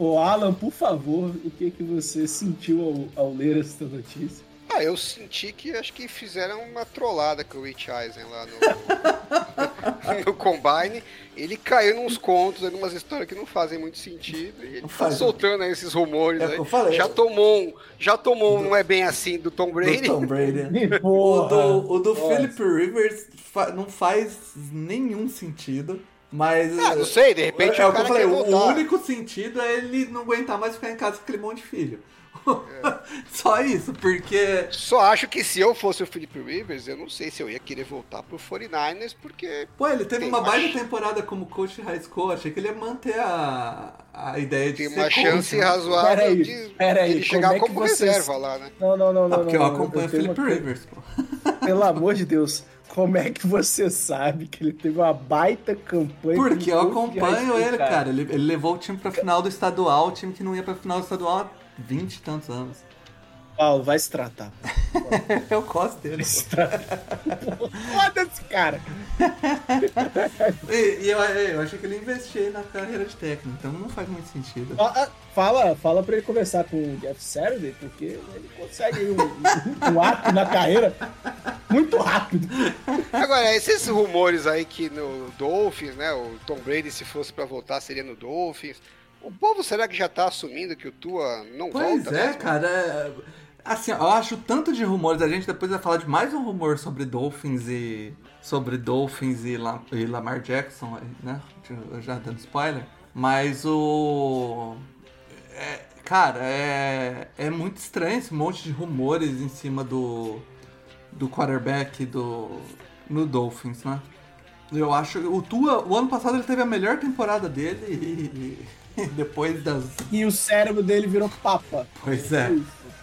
O Alan, por favor, o que, que você sentiu ao, ao ler essa notícia? Ah, eu senti que acho que fizeram uma trollada com o Rich Eisen lá no, no Combine. Ele caiu nos contos, algumas histórias que não fazem muito sentido. E ele tá faz. soltando aí esses rumores É aí. que eu falei. Já tomou um, já tomou um não é bem assim do Tom Do Brady. Tom Brady. O do, o do. Philip Rivers fa- não faz nenhum sentido. Mas. Ah, não sei, de repente é o o que eu falei, o voltar. único sentido é ele não aguentar mais ficar em casa com aquele monte de filho. Só isso, porque. Só acho que se eu fosse o Philip Rivers, eu não sei se eu ia querer voltar pro 49ers, porque Pô, ele teve uma baita temporada como coach de high school. Achei que ele ia manter a, a ideia de tem ser uma coach, chance né? razoável Peraí, de peraí, ele como chegar é que como vocês- reserva lá, né? Não, não, não, Ah, não. porque eu não, acompanho o tenho uma Rivers, pô. Pelo amor de Deus, como é que você sabe que ele teve uma baita campanha? Porque eu como coach de acompanho ele, cara. Ele, ele levou o time pra final do estadual, o time que não ia pra final do estadual 20 e tantos anos. Paulo, vai se tratar. Eu gosto dele. Foda-se, cara. E, e eu, eu achei que ele investia na carreira de técnico, então não faz muito sentido. Ah, Fala, fala pra ele conversar com o Jeff Saturday, porque ele consegue um, um ato na carreira muito rápido. Agora, esses rumores aí que no Dolphins, né? O Tom Brady, se fosse pra voltar, seria no Dolphins. O povo será que já tá assumindo que o Tua não Pois volta? é, mesmo? cara. é- Assim, eu acho tanto de rumores. A gente depois vai falar de mais um rumor sobre Dolphins e. Sobre Dolphins e, La- e Lamar Jackson, né? Já dando spoiler. Mas o. é, cara, é, é muito estranho esse monte de rumores em cima do. Do quarterback do. No Dolphins, né? Eu acho. O Tua, o ano passado ele teve a melhor temporada dele e. e depois das E o cérebro dele virou papa. Pois é.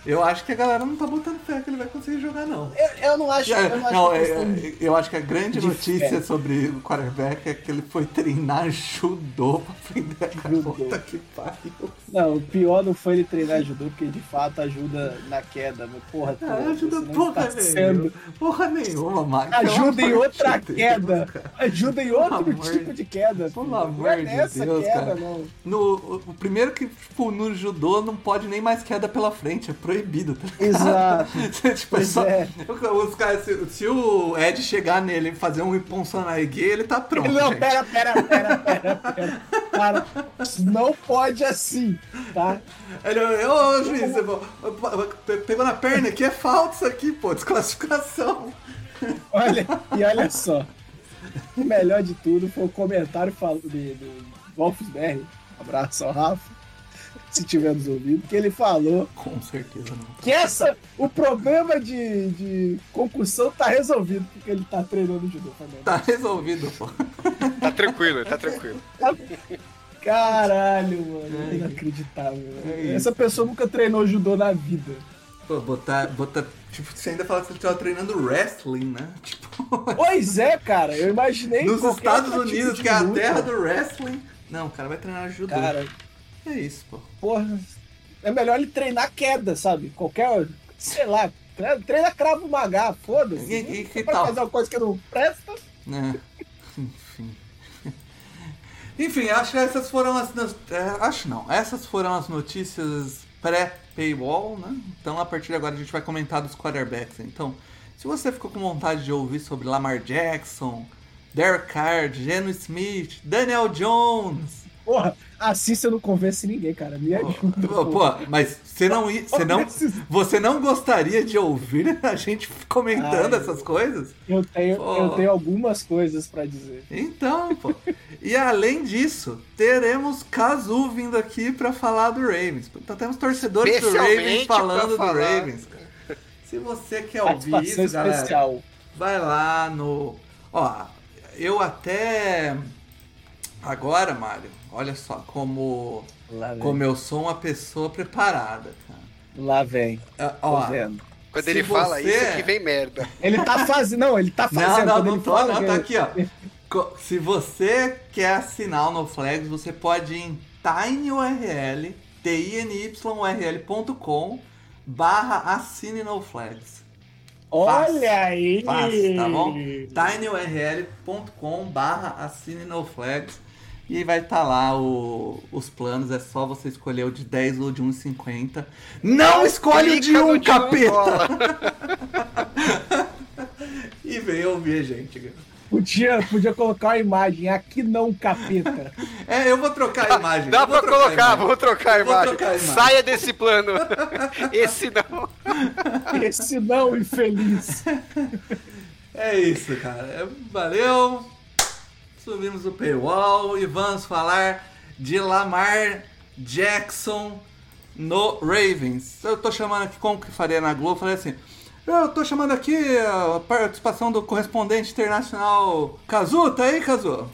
Eu acho que a galera não tá botando fé que ele vai conseguir jogar, não. Eu, eu não acho, eu não acho Não, que é- é é- eu acho que a grande de notícia fé. sobre o quarterback é que ele foi treinar judô pra aprender a Judô. puta que pariu. Não, o pior não foi ele treinar judô, porque de fato ajuda na queda. Mas, porra, Ah, pô, ajuda porra está nenhuma. Porra nenhuma, Mike. Ajuda em outra de queda. Ajuda em outro Pelo tipo de queda. Pelo amor não é de nessa Deus, queda, cara. não. No, o, primeiro que, tipo, no judô não pode nem mais queda pela frente, é proibido. Tá? Exato. tipo, é só, é. os caras, se, se o Ed chegar nele e fazer um gay, ele tá pronto. Não, gente. pera, pera, pera, pera, pera. cara, não pode assim, tá? Ele, ô, juiz, você pegou na perna aqui, é falta isso aqui, pô, desclassificação. Olha, e olha só. O melhor de tudo foi o comentário do, do Wolfsberg. Abraço ao Rafa se tiver nos ouvindo, que ele falou. Com certeza não. Que essa, o problema de, de concussão tá resolvido, porque ele tá treinando judô também. Tá resolvido, pô. Tá tranquilo, tá tranquilo. Caralho, mano. É inacreditável. É essa pessoa nunca treinou judô na vida. Pô, botar, botar. Tipo, você ainda fala que ele tava treinando wrestling, né? Tipo. Pois é, cara. Eu imaginei. Nos Estados Unidos, tipo que é a terra do wrestling. Não, o cara vai treinar judô. Cara, é isso, pô. Porra, é melhor ele treinar queda, sabe? Qualquer, sei lá, treina cravo magá, foda-se. E, e, que tal? fazer uma coisa que não presta. É. Enfim. Enfim, acho que essas foram as. É, acho não, essas foram as notícias pré-paywall, né? Então a partir de agora a gente vai comentar dos quarterbacks. Então, se você ficou com vontade de ouvir sobre Lamar Jackson, Derek Carr, Geno Smith, Daniel Jones, Porra, assim você não convence ninguém, cara. Me ajuda. Pô, pô mas você não, você, não, você não gostaria de ouvir a gente comentando Ai, essas coisas? Eu tenho, eu tenho algumas coisas para dizer. Então, pô. E além disso, teremos Kazu vindo aqui para falar do Ravens. Então temos torcedores do Ravens falando do Ravens. Cara. Se você quer ouvir isso, especial. galera, vai lá no... Ó, eu até... Agora, Mário, Olha só como, como eu sou uma pessoa preparada, cara. Lá vem. Uh, ó, vendo. Quando ele você... fala isso, aqui vem merda. Ele tá fazendo. Não, ele tá fazendo. Não, não, não tô, não, tá aqui, ó. Se você quer assinar o NoFlags, você pode ir em tinyurl, tinyurl.com barra assine NoFlags. Olha aí! Fácil, tá bom? tinyurl.com barra assine NoFlags e vai estar tá lá o, os planos, é só você escolher o de 10 ou de 1,50. Não escolhe o de 1, um, capeta! e vem ouvir a gente. Podia, podia colocar a imagem, aqui não, capeta. É, eu vou trocar a imagem. Dá pra colocar, vou trocar a imagem. trocar a imagem. Saia desse plano. Esse não. Esse não, infeliz. É isso, cara. Valeu subimos o paywall e vamos falar de Lamar Jackson no Ravens. Eu tô chamando aqui, como que faria na Globo? Falei assim, eu tô chamando aqui a participação do correspondente internacional Kazu, tá aí, Kazu?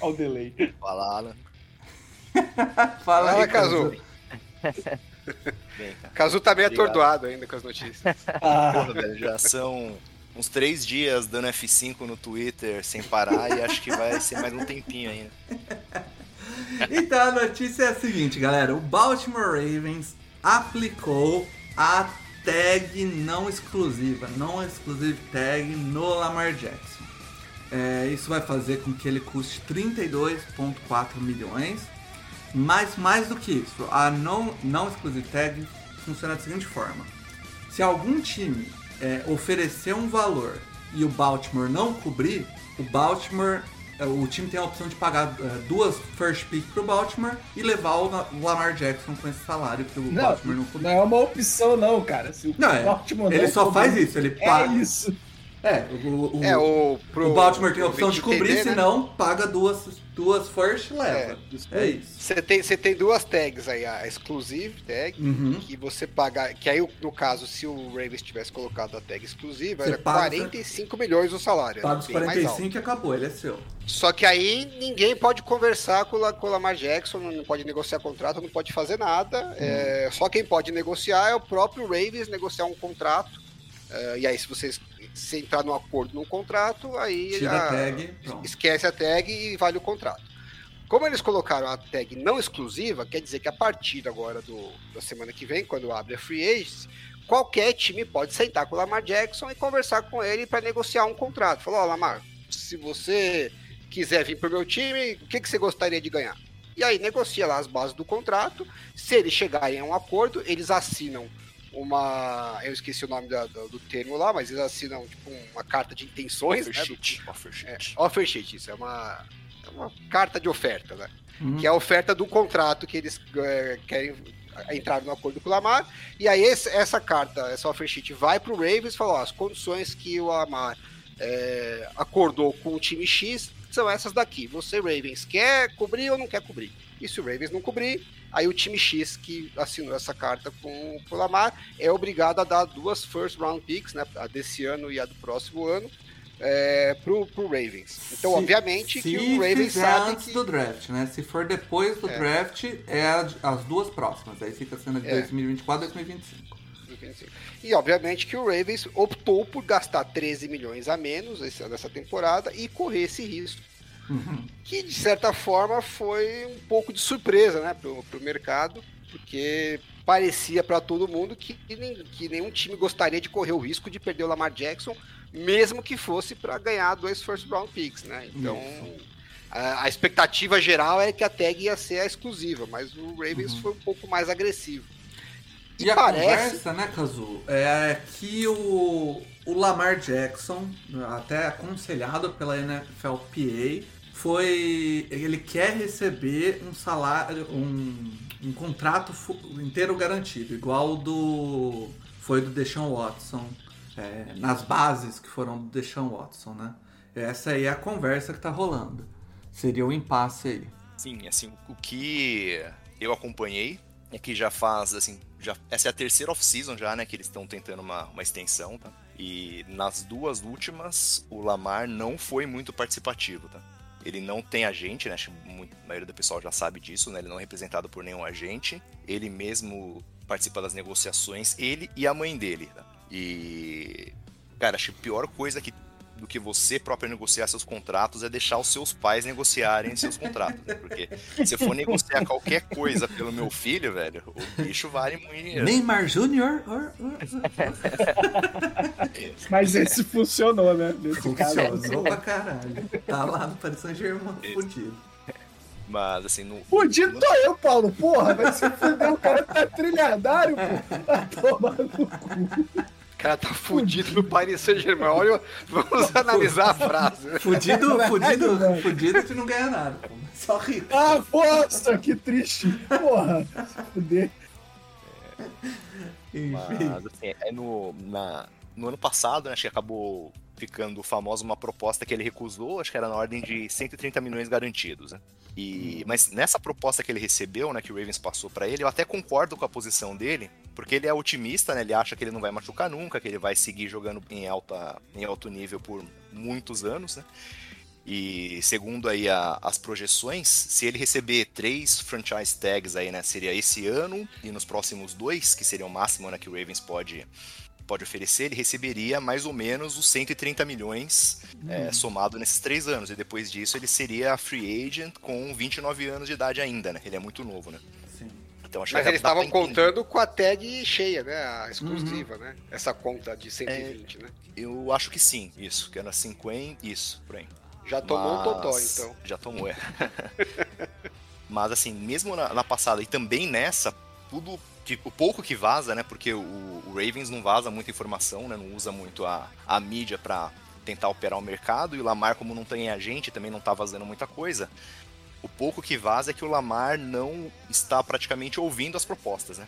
Olha o delay. Fala, Alan. Fala, Fala aí, Kazu. Kazu tá meio Obrigado. atordoado ainda com as notícias. Ah. Porra, velho, já são uns três dias dando F5 no Twitter sem parar e acho que vai ser mais um tempinho ainda. Então a notícia é a seguinte, galera: o Baltimore Ravens aplicou a tag não exclusiva, não exclusive tag no Lamar Jackson. É, isso vai fazer com que ele custe 32,4 milhões. Mas mais do que isso, a não, não exclusive tag funciona da seguinte forma: se algum time é, oferecer um valor e o Baltimore não cobrir, o Baltimore, é, o time tem a opção de pagar é, duas first pick pro Baltimore e levar o Lamar Jackson com esse salário que o não, Baltimore não cobriu. Não é uma opção não, cara. Se o não, é, Baltimore ele não só cobrir, faz isso, ele paga. É isso. É, o, o, é, o, pro, o Baltimore tem a opção de cobrir, entender, se não, né? paga duas, duas first leva. É, é isso. Você tem, você tem duas tags aí, a exclusive tag, uhum. que você paga. Que aí, no caso, se o Ravens tivesse colocado a tag exclusiva, era paga, 45 milhões o salário. Paga os 45 e acabou, ele é seu. Só que aí ninguém pode conversar com, o com o Lamar Jackson, não pode negociar contrato, não pode fazer nada. Uhum. É, só quem pode negociar é o próprio Ravens negociar um contrato. Uh, e aí, se vocês se entrar no acordo num contrato, aí a, tag, esquece a tag e vale o contrato. Como eles colocaram a tag não exclusiva, quer dizer que a partir agora do, da semana que vem, quando abre a free agency, qualquer time pode sentar com o Lamar Jackson e conversar com ele para negociar um contrato. Falou, ó, oh, Lamar, se você quiser vir para o meu time, o que, que você gostaria de ganhar? E aí negocia lá as bases do contrato. Se eles chegarem a um acordo, eles assinam uma. Eu esqueci o nome da, do, do, termo lá, mas eles assinam tipo uma carta de intenções. Offer né, sheet. Do, offer sheet. É, offer sheet, isso. É uma. É uma carta de oferta, né? Hum. Que é a oferta do contrato que eles é, querem entrar no acordo com o Lamar. E aí esse- essa carta, essa offer sheet vai pro Ravens e fala, ó, as condições que o Lamar é, acordou com o time X são essas daqui. Você, Ravens, quer cobrir ou não quer cobrir? E se o Ravens não cobrir, aí o time X que assinou essa carta com, o Lamar é obrigado a dar duas first round picks, né? A desse ano e a do próximo ano. É, pro, pro Ravens. Então, Se- obviamente, se que o Ravens sabe antes que. do draft, né? Se for depois do É. draft, é a- as duas próximas. Aí fica sendo de É. 2024 e 2025. E obviamente que o Ravens optou por gastar 13 milhões a menos nessa temporada e correr esse risco. Que de certa forma foi um pouco de surpresa né, pro, pro mercado, porque parecia para todo mundo que, que nenhum time gostaria de correr o risco de perder o Lamar Jackson, mesmo que fosse para ganhar dois first round picks, né? Então a, a expectativa geral é que a tag ia ser a exclusiva, mas o Ravens foi um pouco mais agressivo. E, a conversa, né, Kazu, é que o, o Lamar Jackson, até aconselhado pela NFLPA, foi. Ele quer receber um salário, um, um contrato inteiro garantido, igual do. Foi do Deshaun Watson, é, nas bases que foram do Deshaun Watson, né? Essa aí é a conversa que tá rolando. Seria o impasse aí. Sim, assim, o que eu acompanhei é que já faz, assim, já, essa é a terceira off-season já, né, que eles estão tentando uma, uma extensão, tá? E nas duas últimas, o Lamar não foi muito participativo, tá? Ele não tem agente, né? Acho que a maioria do pessoal já sabe disso, né? Ele não é representado por nenhum agente. Ele mesmo participa das negociações, ele e a mãe dele, tá? E... Cara, acho que a pior coisa que do que você próprio negociar seus contratos é deixar os seus pais negociarem seus contratos, né? Porque se eu for negociar qualquer coisa pelo meu filho, velho, o bicho vale muito. Neymar Jr. or- Mas esse funcionou, né? Nesse caso. Funcionou pra caralho. Tá lá no Paris Saint-Germain, fudido. Mas assim, no. Fudido tô eu, Paulo. Porra, vai se fuder. O cara tá trilhardário, pô. Vai tomar no cu. O cara tá fudido no Paris Saint-Germain. Olha, vamos analisar a frase. Fudido, Caralho, fudido, velho. fudido de não ganhar nada. pô. Só rico. Ah, bosta, que triste. Porra, se fuder. Enfim. Mas assim, é no, na, no ano passado, né, acho que acabou ficando famosa uma proposta que ele recusou, acho que era na ordem de 130 milhões garantidos, né? E, mas nessa proposta que ele recebeu, né, que o Ravens passou pra ele, eu até concordo com a posição dele, porque ele é otimista, né? Ele acha que ele não vai machucar nunca, que ele vai seguir jogando em, alta, em alto nível por muitos anos, né? E segundo aí a- as projeções, se ele receber três franchise tags aí, né, seria esse ano e nos próximos dois, que seria o máximo, né, que o Ravens pode pode oferecer, ele receberia mais ou menos os 130 milhões é, somado nesses três anos. E depois disso ele seria free agent com 29 anos de idade ainda, né? Ele é muito novo, né? Sim. Então acho Mas que eles estavam contando com a tag cheia, né? A exclusiva, né? Essa conta de 120, né? Eu acho que sim, isso, que era 50, isso, por aí. Já tomou um Mas- totó, então. Já tomou, é. Mas assim, mesmo na, na passada e também nessa, tudo que, o pouco que vaza, né? Porque o, o Ravens não vaza muita informação, né? Não usa muito a, a mídia pra tentar operar o mercado. E o Lamar, como não tem agente, também não tá vazando muita coisa. O pouco que vaza é que o Lamar não está praticamente ouvindo as propostas, né?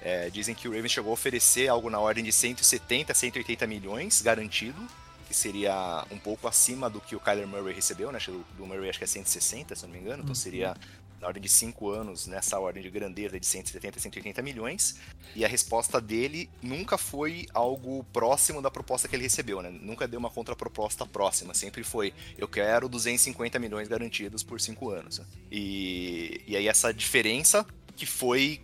É, dizem que o Ravens chegou a oferecer algo na ordem de 170, 180 milhões garantido, que seria um pouco acima do que o Kyler Murray recebeu, né? Do Murray acho que é 160, se não me engano, então seria na ordem de 5 anos, nessa ordem de grandeza de 170, 180 milhões. E a resposta dele nunca foi algo próximo da proposta que ele recebeu, né? Nunca deu uma contraproposta próxima, sempre foi eu quero 250 milhões garantidos por 5 anos. E, e aí essa diferença que foi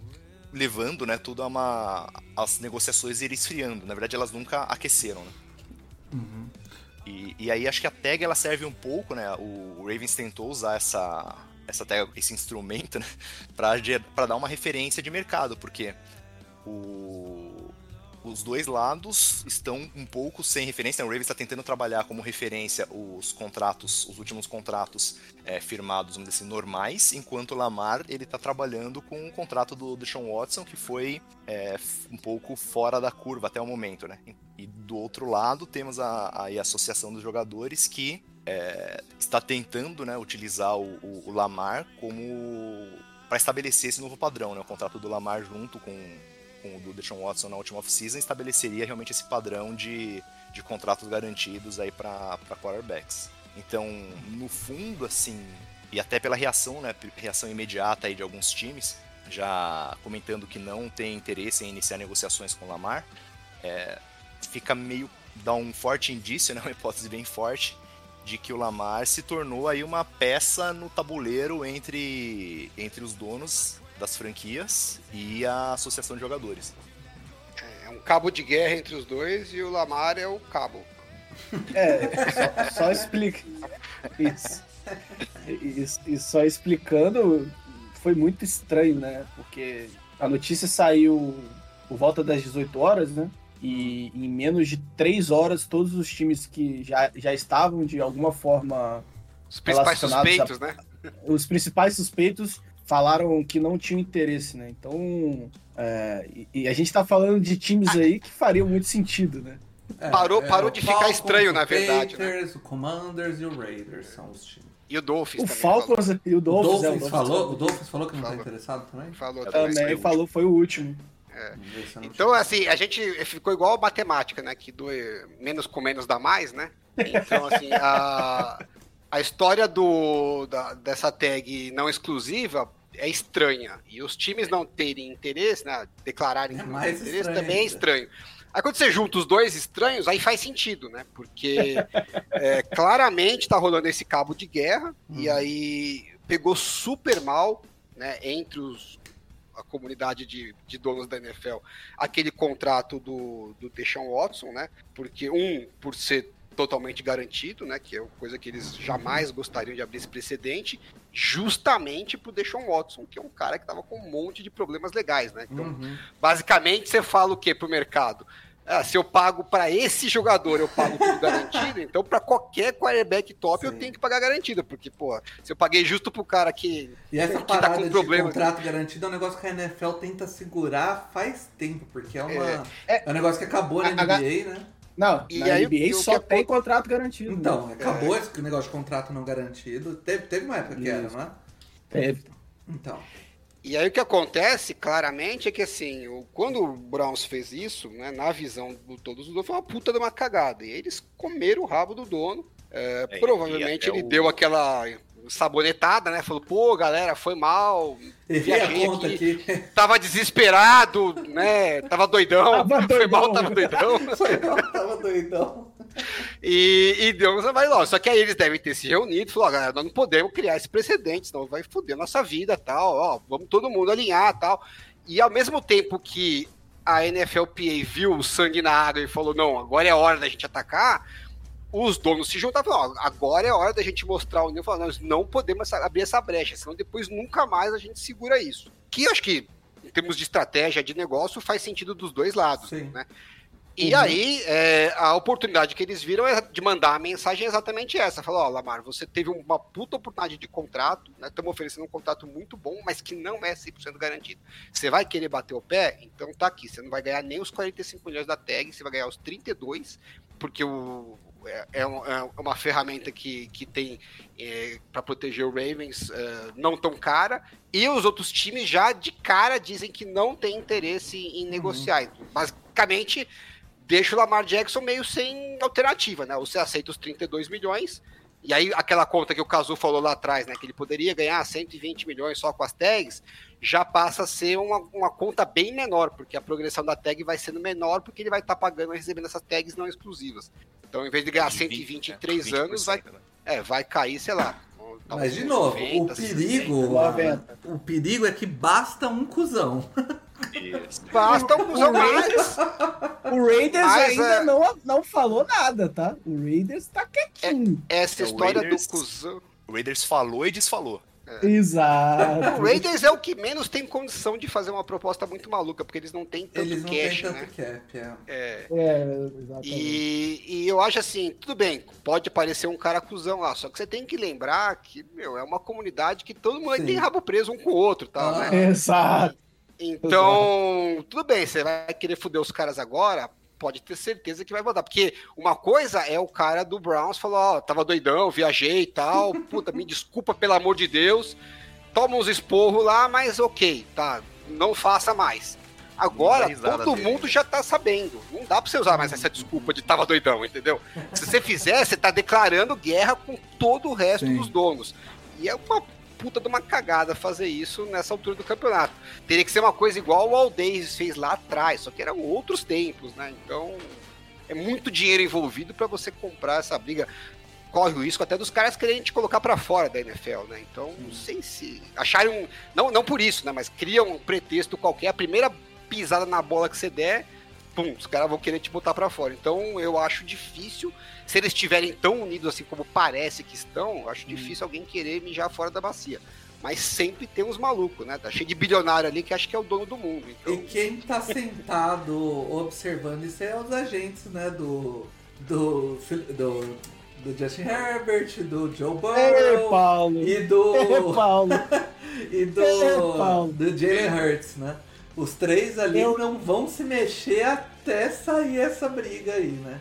levando, né, tudo a uma as negociações irem esfriando. Na verdade, elas nunca aqueceram, né? E, e aí acho que a tag ela serve um pouco, né? O Ravens tentou usar essa, essa esse instrumento, né? Pra dar uma referência de mercado, porque o, os dois lados estão um pouco sem referência. né? O Ravens está tentando trabalhar como referência os contratos, os últimos contratos é, firmados, vamos dizer assim, normais, enquanto o Lamar ele está trabalhando com o contrato do Deshaun Watson, que foi é, um pouco fora da curva até o momento, né? E do outro lado, temos a, a, a Associação dos Jogadores que é, está tentando né, utilizar o, o, o Lamar como para estabelecer esse novo padrão. Né? O contrato do Lamar junto com, com o do Deshaun Watson na última off-season estabeleceria realmente esse padrão de, de contratos garantidos aí para quarterbacks. Então, no fundo, assim, e até pela reação, né, reação imediata aí de alguns times, já comentando que não tem interesse em iniciar negociações com o Lamar, é, fica meio dá um forte indício, né, uma hipótese bem forte de que o Lamar se tornou aí uma peça no tabuleiro entre, entre os donos das franquias e a associação de jogadores. É, um cabo de guerra entre os dois e o Lamar é o cabo. É, só, só explica. Isso. E, e só explicando, foi muito estranho, né? Porque a notícia saiu por volta das 18 horas, né? E em menos de três horas, todos os times que já, já estavam de alguma forma. Os principais suspeitos, a, né? Os principais suspeitos falaram que não tinham interesse, né? Então. É, e, e, a gente tá falando de times aí que fariam muito sentido, né? É, parou é, parou de Falcons, ficar estranho, na verdade. Né? O Commanders e o Raiders são os times. E o Dolphins o Falcons falou. e o Dolphins. O Dolphins, é, o falou, o Dolphins falou que não está interessado também? Falou também. Também falou, foi o último. É. Então, assim, a gente ficou igual a matemática, né? Que do menos com menos dá mais, né? Então, assim, a, a história do, da, dessa tag não exclusiva é estranha. E os times não terem interesse, né? Declararem é que não têm interesse também é estranho. Aí quando você junta os dois estranhos, aí faz sentido, né? Porque é, claramente tá rolando esse cabo de guerra, hum. e aí pegou super mal, né, entre os, a comunidade de, de donos da NFL, aquele contrato do, do Deshaun Watson, né? Porque, um, por ser totalmente garantido, né? Que é coisa que eles jamais gostariam de abrir esse precedente, justamente pro Deshaun Watson, que é um cara que tava com um monte de problemas legais, né? Então, uhum. basicamente, você fala o que pro mercado? Ah, se eu pago para esse jogador, eu pago tudo garantido, então para qualquer quarterback top Sim. eu tenho que pagar garantido, porque, pô, se eu paguei justo pro cara que, e essa que tá com problema. contrato garantido é um negócio que a NFL tenta segurar faz tempo, porque é, uma, é, é, é um negócio que acabou na NBA, né? Não, e na aí, NBA só tem é... contrato garantido. Então, né? acabou esse negócio de contrato não garantido. Teve, teve uma época que era, não é? Teve. Então. E aí o que acontece, claramente, é que assim, o, quando o Browns fez isso, né, na visão de todos os donos, foi uma puta de uma cagada. E eles comeram o rabo do dono. É, é, provavelmente ele o... deu aquela sabonetada, né? Falou, pô, galera, foi mal. Viajei aqui, aqui. Tava desesperado, né? Tava doidão. Tava doidão. Foi mal, tava doidão. foi mal, tava doidão. E, e deu uns vai lá. Só que aí eles devem ter se reunido e falou: galera, nós não podemos criar esse precedente, senão vai foder nossa vida tal. Ó, vamos todo mundo alinhar tal. E ao mesmo tempo que a NFLPA viu o sangue na água e falou: não, agora é hora da gente atacar. Os donos se juntaram e falaram: agora é hora da gente mostrar o nível. Falaram, nós não podemos abrir essa brecha, senão depois nunca mais a gente segura isso. Que eu acho que, em termos de estratégia de negócio, faz sentido dos dois lados. Sim. Né? E uhum. aí, é, a oportunidade que eles viram é de mandar a mensagem exatamente essa. Falou, ó, oh, Lamar, você teve uma puta oportunidade de contrato, né? Estamos oferecendo um contrato muito bom, mas que não é 100% garantido. Você vai querer bater o pé? Então tá aqui, você não vai ganhar nem os 45 milhões da tag, você vai ganhar os 32, porque o, é, é, é uma ferramenta que, que tem é, para proteger o Ravens é, não tão cara, e os outros times já de cara dizem que não tem interesse em negociar. Uhum. Basicamente deixa o Lamar Jackson meio sem alternativa, né? Ou você aceita os 32 milhões, e aí aquela conta que o Cazu falou lá atrás, né? Que ele poderia ganhar 120 milhões só com as tags, já passa a ser uma, uma conta bem menor, porque a progressão da tag vai sendo menor, porque ele vai estar tá pagando e recebendo essas tags não exclusivas. Então, em vez de ganhar 120 em 3 anos, vai, né? é, vai cair, sei lá, mas de novo, 90, o perigo, 60, o perigo é que basta um cuzão. Isso. Basta um cuzão mais. O Raiders Mas, ainda é... não, não falou nada, tá? O Raiders tá quietinho. É, essa história Raiders, do cuzão. O Raiders falou e desfalou. É. Exato. O Raiders é o que menos tem condição de fazer uma proposta muito maluca, porque eles não têm tanto eles não cash, têm tanto né? cap, é. é. é e, e eu acho assim, tudo bem, pode parecer um cara cuzão lá, só que você tem que lembrar que, meu, é uma comunidade que todo mundo Sim. tem rabo preso um com o outro, tá? Ah, né? Exato. Então, tudo bem, você vai querer foder os caras agora, pode ter certeza que vai mandar. Porque uma coisa é o cara do Browns falar, ó, tava doidão, viajei e tal, puta, me desculpa pelo amor de Deus, toma uns esporros lá, mas ok, tá, não faça mais. Agora, todo dele. mundo já tá sabendo. Não dá pra você usar mais essa desculpa de tava doidão, entendeu? Se você fizer, você tá declarando guerra com todo o resto Sim. dos donos. E é uma puta de uma cagada fazer isso nessa altura do campeonato. Teria que ser uma coisa igual o Aldays fez lá atrás, só que eram outros tempos, né? Então é muito dinheiro envolvido para você comprar essa briga. Corre o risco até dos caras quererem te colocar para fora da NFL, né? Então, não sei se acharem um. Não, não por isso, né? Mas criam um pretexto qualquer. A primeira pisada na bola que você der, pum, os caras vão querer te botar para fora. Então, eu acho difícil se eles estiverem tão unidos assim como parece que estão, acho hum. difícil alguém querer mijar fora da bacia. Mas sempre tem uns malucos, né? Tá cheio de bilionário ali que acha que é o dono do mundo. Então... E quem tá sentado observando isso é os agentes, né? Do. Do. Do, do Justin Herbert, do Joe Burrow. É, Paulo. E do. É, Paulo. e do. É, Paulo. Do Jalen Hurts, né? Os três ali Eu... não vão se mexer até sair essa briga aí, né?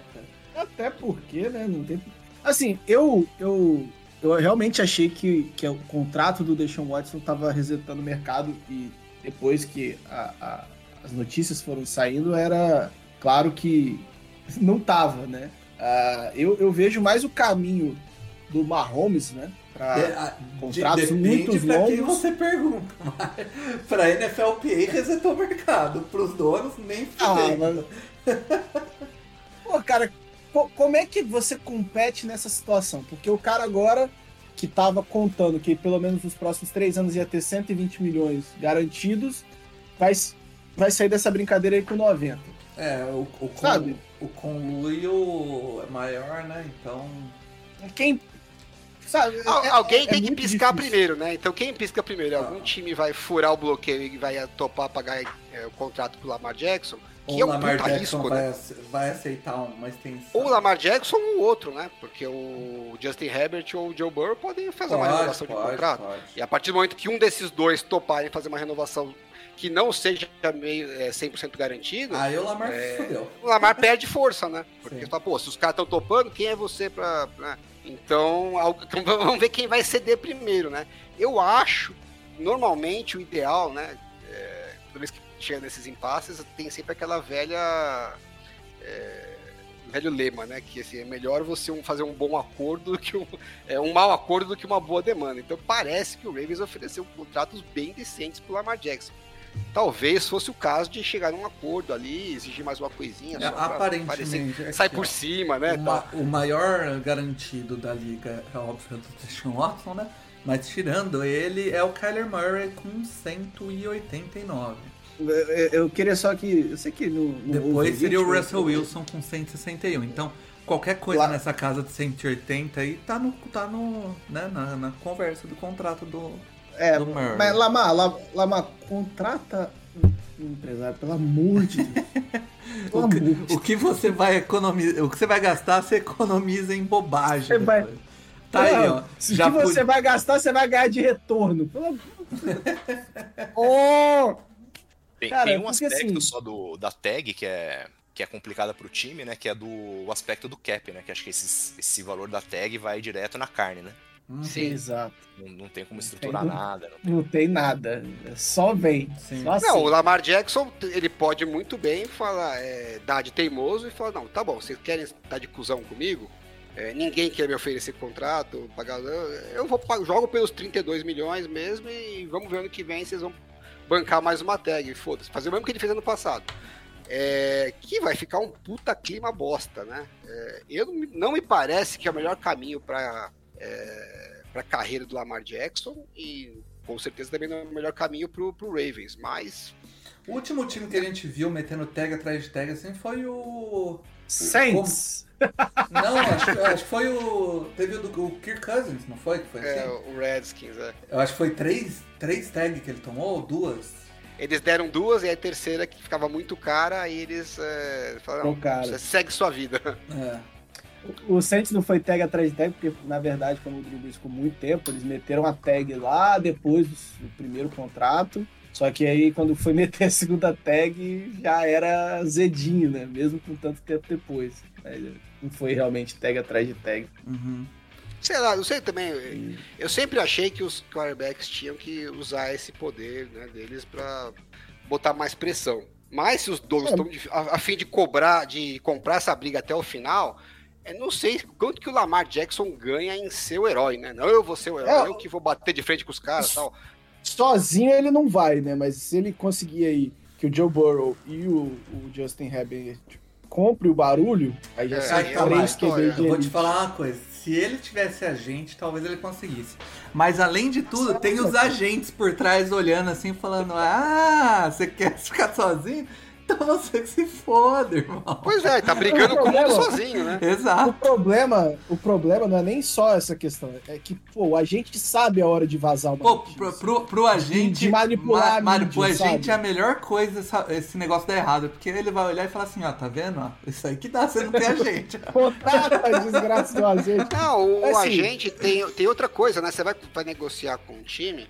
Até porque, né? Não tem. Assim, eu, eu, eu realmente achei que, que o contrato do Deshaun Watson estava resetando o mercado e depois que a, a, as notícias foram saindo, era claro que não tava, né? Uh, eu, eu vejo mais o caminho do Mahomes, né? Para é, contratos de, muito pra longos. quem você pergunta, mas para NFLPA resetou o mercado, para os donos nem ah, mas... Pô, cara, como é que você compete nessa situação? Porque o cara agora que estava contando que pelo menos nos próximos três anos ia ter 120 milhões garantidos, vai, vai sair dessa brincadeira aí com 90. É, o, o, Sabe? o conluio é maior, né? Então. Quem. Sabe, é, Alguém é, tem é que piscar difícil. primeiro, né? Então quem pisca primeiro? Ah. Algum time vai furar o bloqueio e vai topar pagar é, o contrato pro Lamar Jackson? Que é um Lamar Jackson risco, vai, né? vai aceitar uma extensão. Ou o Lamar Jackson ou o outro, né? Porque o Justin Herbert ou o Joe Burrow podem fazer pode, uma renovação pode, de contrato. Pode. E a partir do momento que um desses dois toparem fazer uma renovação que não seja meio é, 100% garantido. Aí o Lamar é, fudeu. O Lamar perde força, né? Porque fala, pô, se os caras estão topando, quem é você pra. Né? Então, vamos ver quem vai ceder primeiro, né? Eu acho, normalmente, o ideal, né? É, toda vez que nesses impasses, tem sempre aquela velha. É, velho lema, né? Que assim, é melhor você fazer um bom acordo do que um, é, um mau acordo do que uma boa demanda. Então parece que o Ravens ofereceu contratos bem decentes pro Lamar Jackson. Talvez fosse o caso de chegar num acordo ali, exigir mais uma coisinha. É, aparentemente. É sai por cima, né? O, o, maior garantido da liga é óbvio do Deshaun Watson, né? Mas tirando ele, é o Kyler Murray com 189. Eu queria só que. Eu sei que no. no Depois seria o Russell Wilson com 161. Então, qualquer coisa Lá... nessa casa de 180 aí tá no. tá no. Né, na, na conversa do contrato do. É, do mas Lamar, Lamar, contrata um empresário, pelo amor de Deus. o, que, o que você vai economizar. O que você vai gastar, você economiza em bobagem. Você vai... Tá Não, aí, ó. Se já você vai gastar, você vai ganhar de retorno. Pelo amor oh! Tem, Cara, tem um aspecto assim... só do, da tag que é, que é complicada pro time, né? Que é do o aspecto do cap, né? Que acho que esse, esse valor da tag vai direto na carne, né? Hum, Sim, exato. Não, não, tem como estruturar tem, nada. Não tem... não tem, nada. Só vem. Só assim. Não, o Lamar Jackson, ele pode muito bem falar, é, dar de teimoso e falar, não, tá bom, vocês querem estar de cuzão comigo? É, ninguém quer me oferecer contrato, pagar. Eu vou jogo pelos 32 milhões mesmo e vamos ver ano que vem vocês vão bancar mais uma tag, foda-se, fazer o mesmo que ele fez ano passado. É, que vai ficar um puta clima bosta, né? É, eu não me parece que é o melhor caminho para é, a carreira do Lamar Jackson e com certeza também não é o melhor caminho pro, pro Ravens, mas o último time que a gente viu metendo tag atrás de tag assim foi o Saints. Não, acho, acho, que foi o. Teve o, o Kirk Cousins, não foi? Que foi é, assim? o Redskins, é. Eu acho que foi três, três tags que ele tomou, ou duas? Eles deram duas e a terceira que ficava muito cara, aí eles é, falaram, cara. segue sua vida. É. O, o Saints não foi tag atrás de tag, porque na verdade, como o Drew ficou muito tempo, eles meteram a tag lá depois do, do primeiro contrato. Só que aí, quando foi meter a segunda tag, já era zedinho, né? Mesmo com tanto tempo depois. Não foi realmente tag atrás de tag. Uhum. Sei lá, não sei também. Eu sempre achei que os quarterbacks tinham que usar esse poder né, deles pra botar mais pressão. Mas se os donos É. estão de- a, a fim de cobrar, de comprar essa briga até o final, eu não sei quanto que o Lamar Jackson ganha em ser o herói, né? Não, eu vou ser o herói, É. eu que vou bater de frente com os caras e tal. Sozinho ele não vai, né? Mas se ele conseguir aí que o Joe Burrow e o, o Justin Herbert compre o barulho, aí já É, aí é três. QB de Eu vou te falar uma coisa. Se ele tivesse agente, talvez ele conseguisse. Mas além de tudo, tem os agentes por trás olhando assim, falando: Ah, você quer ficar sozinho? Então você que se foda, irmão. Pois é, tá brigando com o mundo sozinho, né? O Exato. problema, o problema não é nem só essa questão, é que, pô, a gente sabe a hora de vazar uma Pô, notícia. pro, pro, pro agente. de manipular a Mário, mídia, pro agente é a melhor coisa essa- esse negócio dar errado. Porque ele vai olhar e falar assim: Ó, tá vendo? Ó, isso aí que dá, você não tem agente. Contrata a desgraça do agente. Não, o, o Assim. agente tem, tem outra coisa, né? Você vai, vai negociar com o time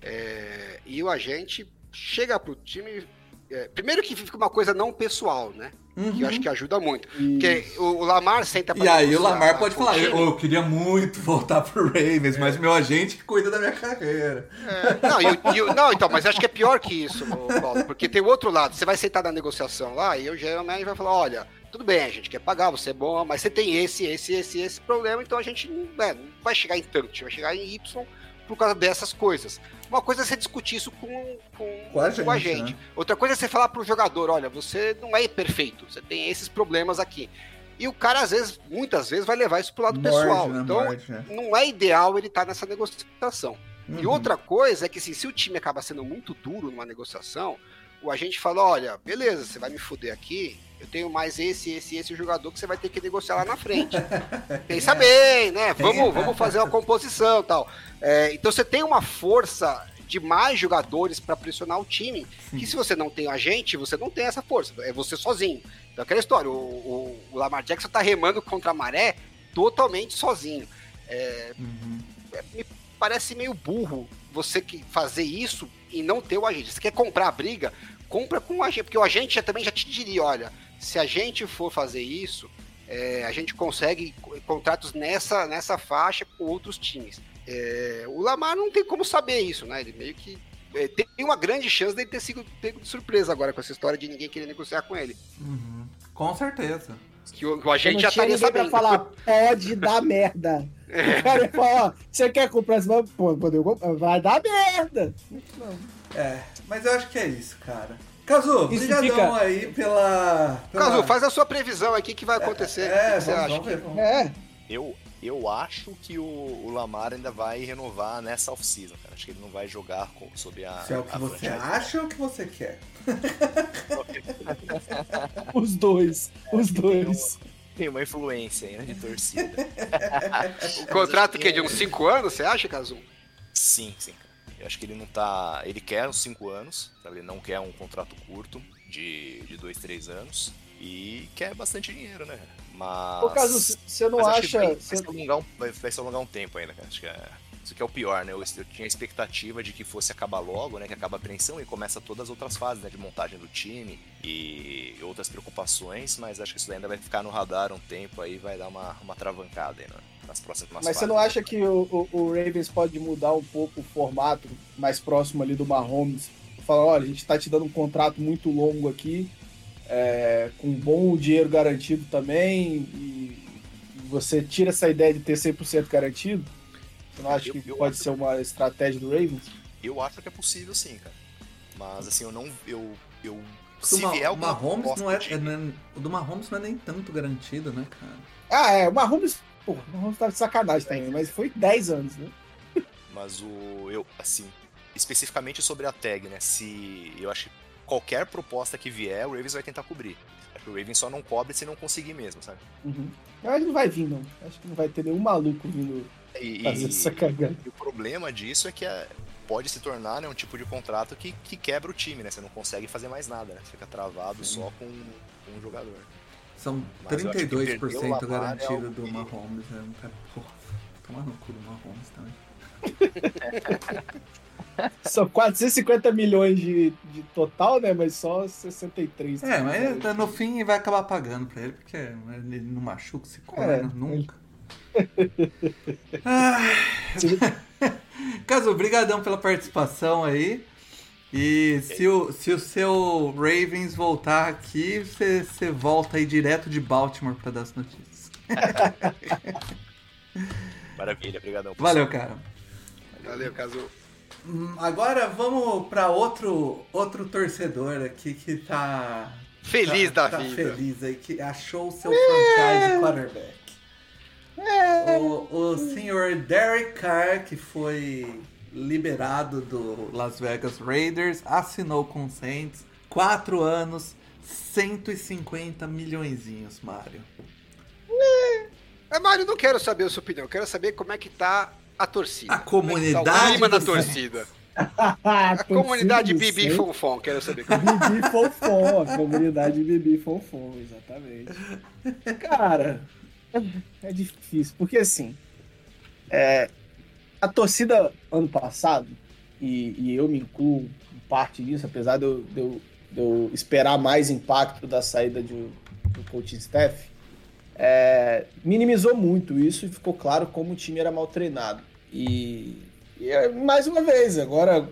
é, e o agente chega pro time. É, primeiro que fica uma coisa não pessoal, né? Que eu acho que ajuda muito. E- Porque o, o Lamar senta pra E aí o Lamar pode o falar, eu, eu queria muito voltar pro Ravens, mas meu agente que cuida da minha carreira. É, não, e o- e o- não, então, mas acho que é pior que isso, Paulo, porque tem o outro lado. Você vai sentar na negociação lá e o general manager vai falar, olha, tudo bem, a gente quer pagar, você é bom, mas você tem esse, esse, esse, esse problema, então a gente não, né, não vai chegar em tanto, vai chegar em Y por causa dessas coisas. Uma coisa é você discutir isso com, com, Com a gente, com a gente. né? Outra coisa é você falar pro jogador, olha, você não é perfeito, você tem esses problemas aqui. E o cara, às vezes, muitas vezes, vai levar isso pro lado Morde, pessoal. né, Então, morde, né? não é ideal ele estar nessa negociação. E Uhum. outra coisa é que assim, se o time acaba sendo muito duro numa negociação, o agente fala, olha, beleza, você vai me fuder aqui, eu tenho mais esse, esse, esse jogador que você vai ter que negociar lá na frente. Pensa bem, né? Vamos, vamos fazer uma composição tal. É, então você tem uma força de mais jogadores para pressionar o time, que se você não tem agente, você não tem essa força, é você sozinho. Então aquela história, o, o- o Lamar Jackson tá remando contra a maré totalmente sozinho. É, Uhum. me parece meio burro você que fazer isso e não ter o agente. Você quer comprar a briga, compra com o agente, porque o agente já, também já te diria, olha, se a gente for fazer isso, é, a gente consegue co- contratos nessa, nessa faixa com outros times. É, o Lamar não tem como saber isso, né? Ele meio que é, tem uma grande chance dele ter sido pego de surpresa agora com essa história de ninguém querer negociar com ele. Uhum. Com certeza. Que o, o agente não já tinha estaria pra sabendo. falar, pode dar merda. O cara ia falar, você quer comprar esse bagulho? Pô, quando eu comprar, vai dar merda. É, mas eu acho que é isso, cara. Cazu, brigadão fica- aí pela... pela... Caso, faz a sua previsão aqui, o que vai acontecer. É, o que você vamos, acha? vamos ver. vamos- É, Eu, eu acho que o, o Lamar ainda vai renovar nessa off-season, cara. Acho que ele não vai jogar com, sob a. Se é o que você acha ou o que você quer? os dois, os dois. Tem uma influência aí, né, de torcida. O contrato que é de uns 5 anos, você acha, Caso? Sim, sim. Eu acho que ele não tá. Ele quer uns 5 anos, sabe? ele não quer um contrato curto de 2, 3 anos. E quer bastante dinheiro, né? Mas. Por caso, você não mas acho que acha. vai, vai, se alongar um, vai, vai se alongar um tempo ainda, cara. Acho que é, isso que é o pior, né? Eu, eu tinha a expectativa de que fosse acabar logo, né? Que acaba a apreensão e começa todas as outras fases, né? De montagem do time e outras preocupações, mas acho que isso ainda vai ficar no radar um tempo aí, vai dar uma, uma travancada aí né, nas próximas Mas fases. você não acha que o, o- o Ravens pode mudar um pouco o formato mais próximo ali do Mahomes? Falar, olha, a gente tá te dando um contrato muito longo aqui, é, com bom dinheiro garantido também, e você tira essa ideia de ter 100% garantido? Você não acha Eu- que eu pode acho- ser uma estratégia do Ravens? Eu acho que é possível sim, cara. Mas assim, eu não. Eu. eu O se do Ma- vier alguma Mahomes não é, do é, é- O do Mahomes não é nem tanto garantido, né, cara? Ah, é, o Mahomes, pô, o Mahomes tá de sacanagem também, mas foi 10 anos, né? Mas o. Eu, assim, especificamente sobre a tag, né? Se. Eu acho que qualquer proposta que vier, o Ravens vai tentar cobrir. Acho que o Ravens só não cobre se não conseguir mesmo, sabe? Uhum. Eu acho que não vai vir, não. Acho que não vai ter nenhum maluco vindo E, fazer essa cagada. e o problema disso é que é- pode se tornar né, um tipo de contrato que, que quebra o time, né? Você não consegue fazer mais nada, né? Você fica travado só com, com um jogador. São Mas eu acho que 32% perder o Lamar é garantido do que- Mahomes. Né? Cara, Porra, tomar no cu do Mahomes também. São 450 milhões de, de total, né? Mas só 63. É, mas no fim vai acabar pagando pra ele, porque ele não machuca esse corno É, nunca. Ai. Caso, obrigadão pela participação aí. E se o, se o seu Ravens voltar aqui, você, você volta aí direto de Baltimore pra dar as notícias. Maravilha, obrigadão. Valeu, cara. Valeu, Caso. Hum, Agora vamos pra outro, outro torcedor aqui que tá. Feliz tá, da tá vida. feliz aí, que achou o seu franchise quarterback. É. O, o senhor Derek Carr, que foi liberado do Las Vegas Raiders, assinou com o Saints, 4 anos, 150 milhõezinhos, Mário. É, Mário, não quero saber a sua opinião. Quero saber como é que tá a torcida. A Como é que tá comunidade o clima da torcida. a A comunidade Bibi Fonfon, quero saber. como- Bibi Fonfon, a comunidade Bibi Fonfon, exatamente. Cara, é difícil, porque assim, é, a torcida ano passado, e, e eu me incluo parte disso, apesar de eu, de eu- de eu esperar mais impacto da saída de, do coaching staff, é, minimizou muito isso e ficou claro como o time era mal treinado. E, e, é, mais uma vez, agora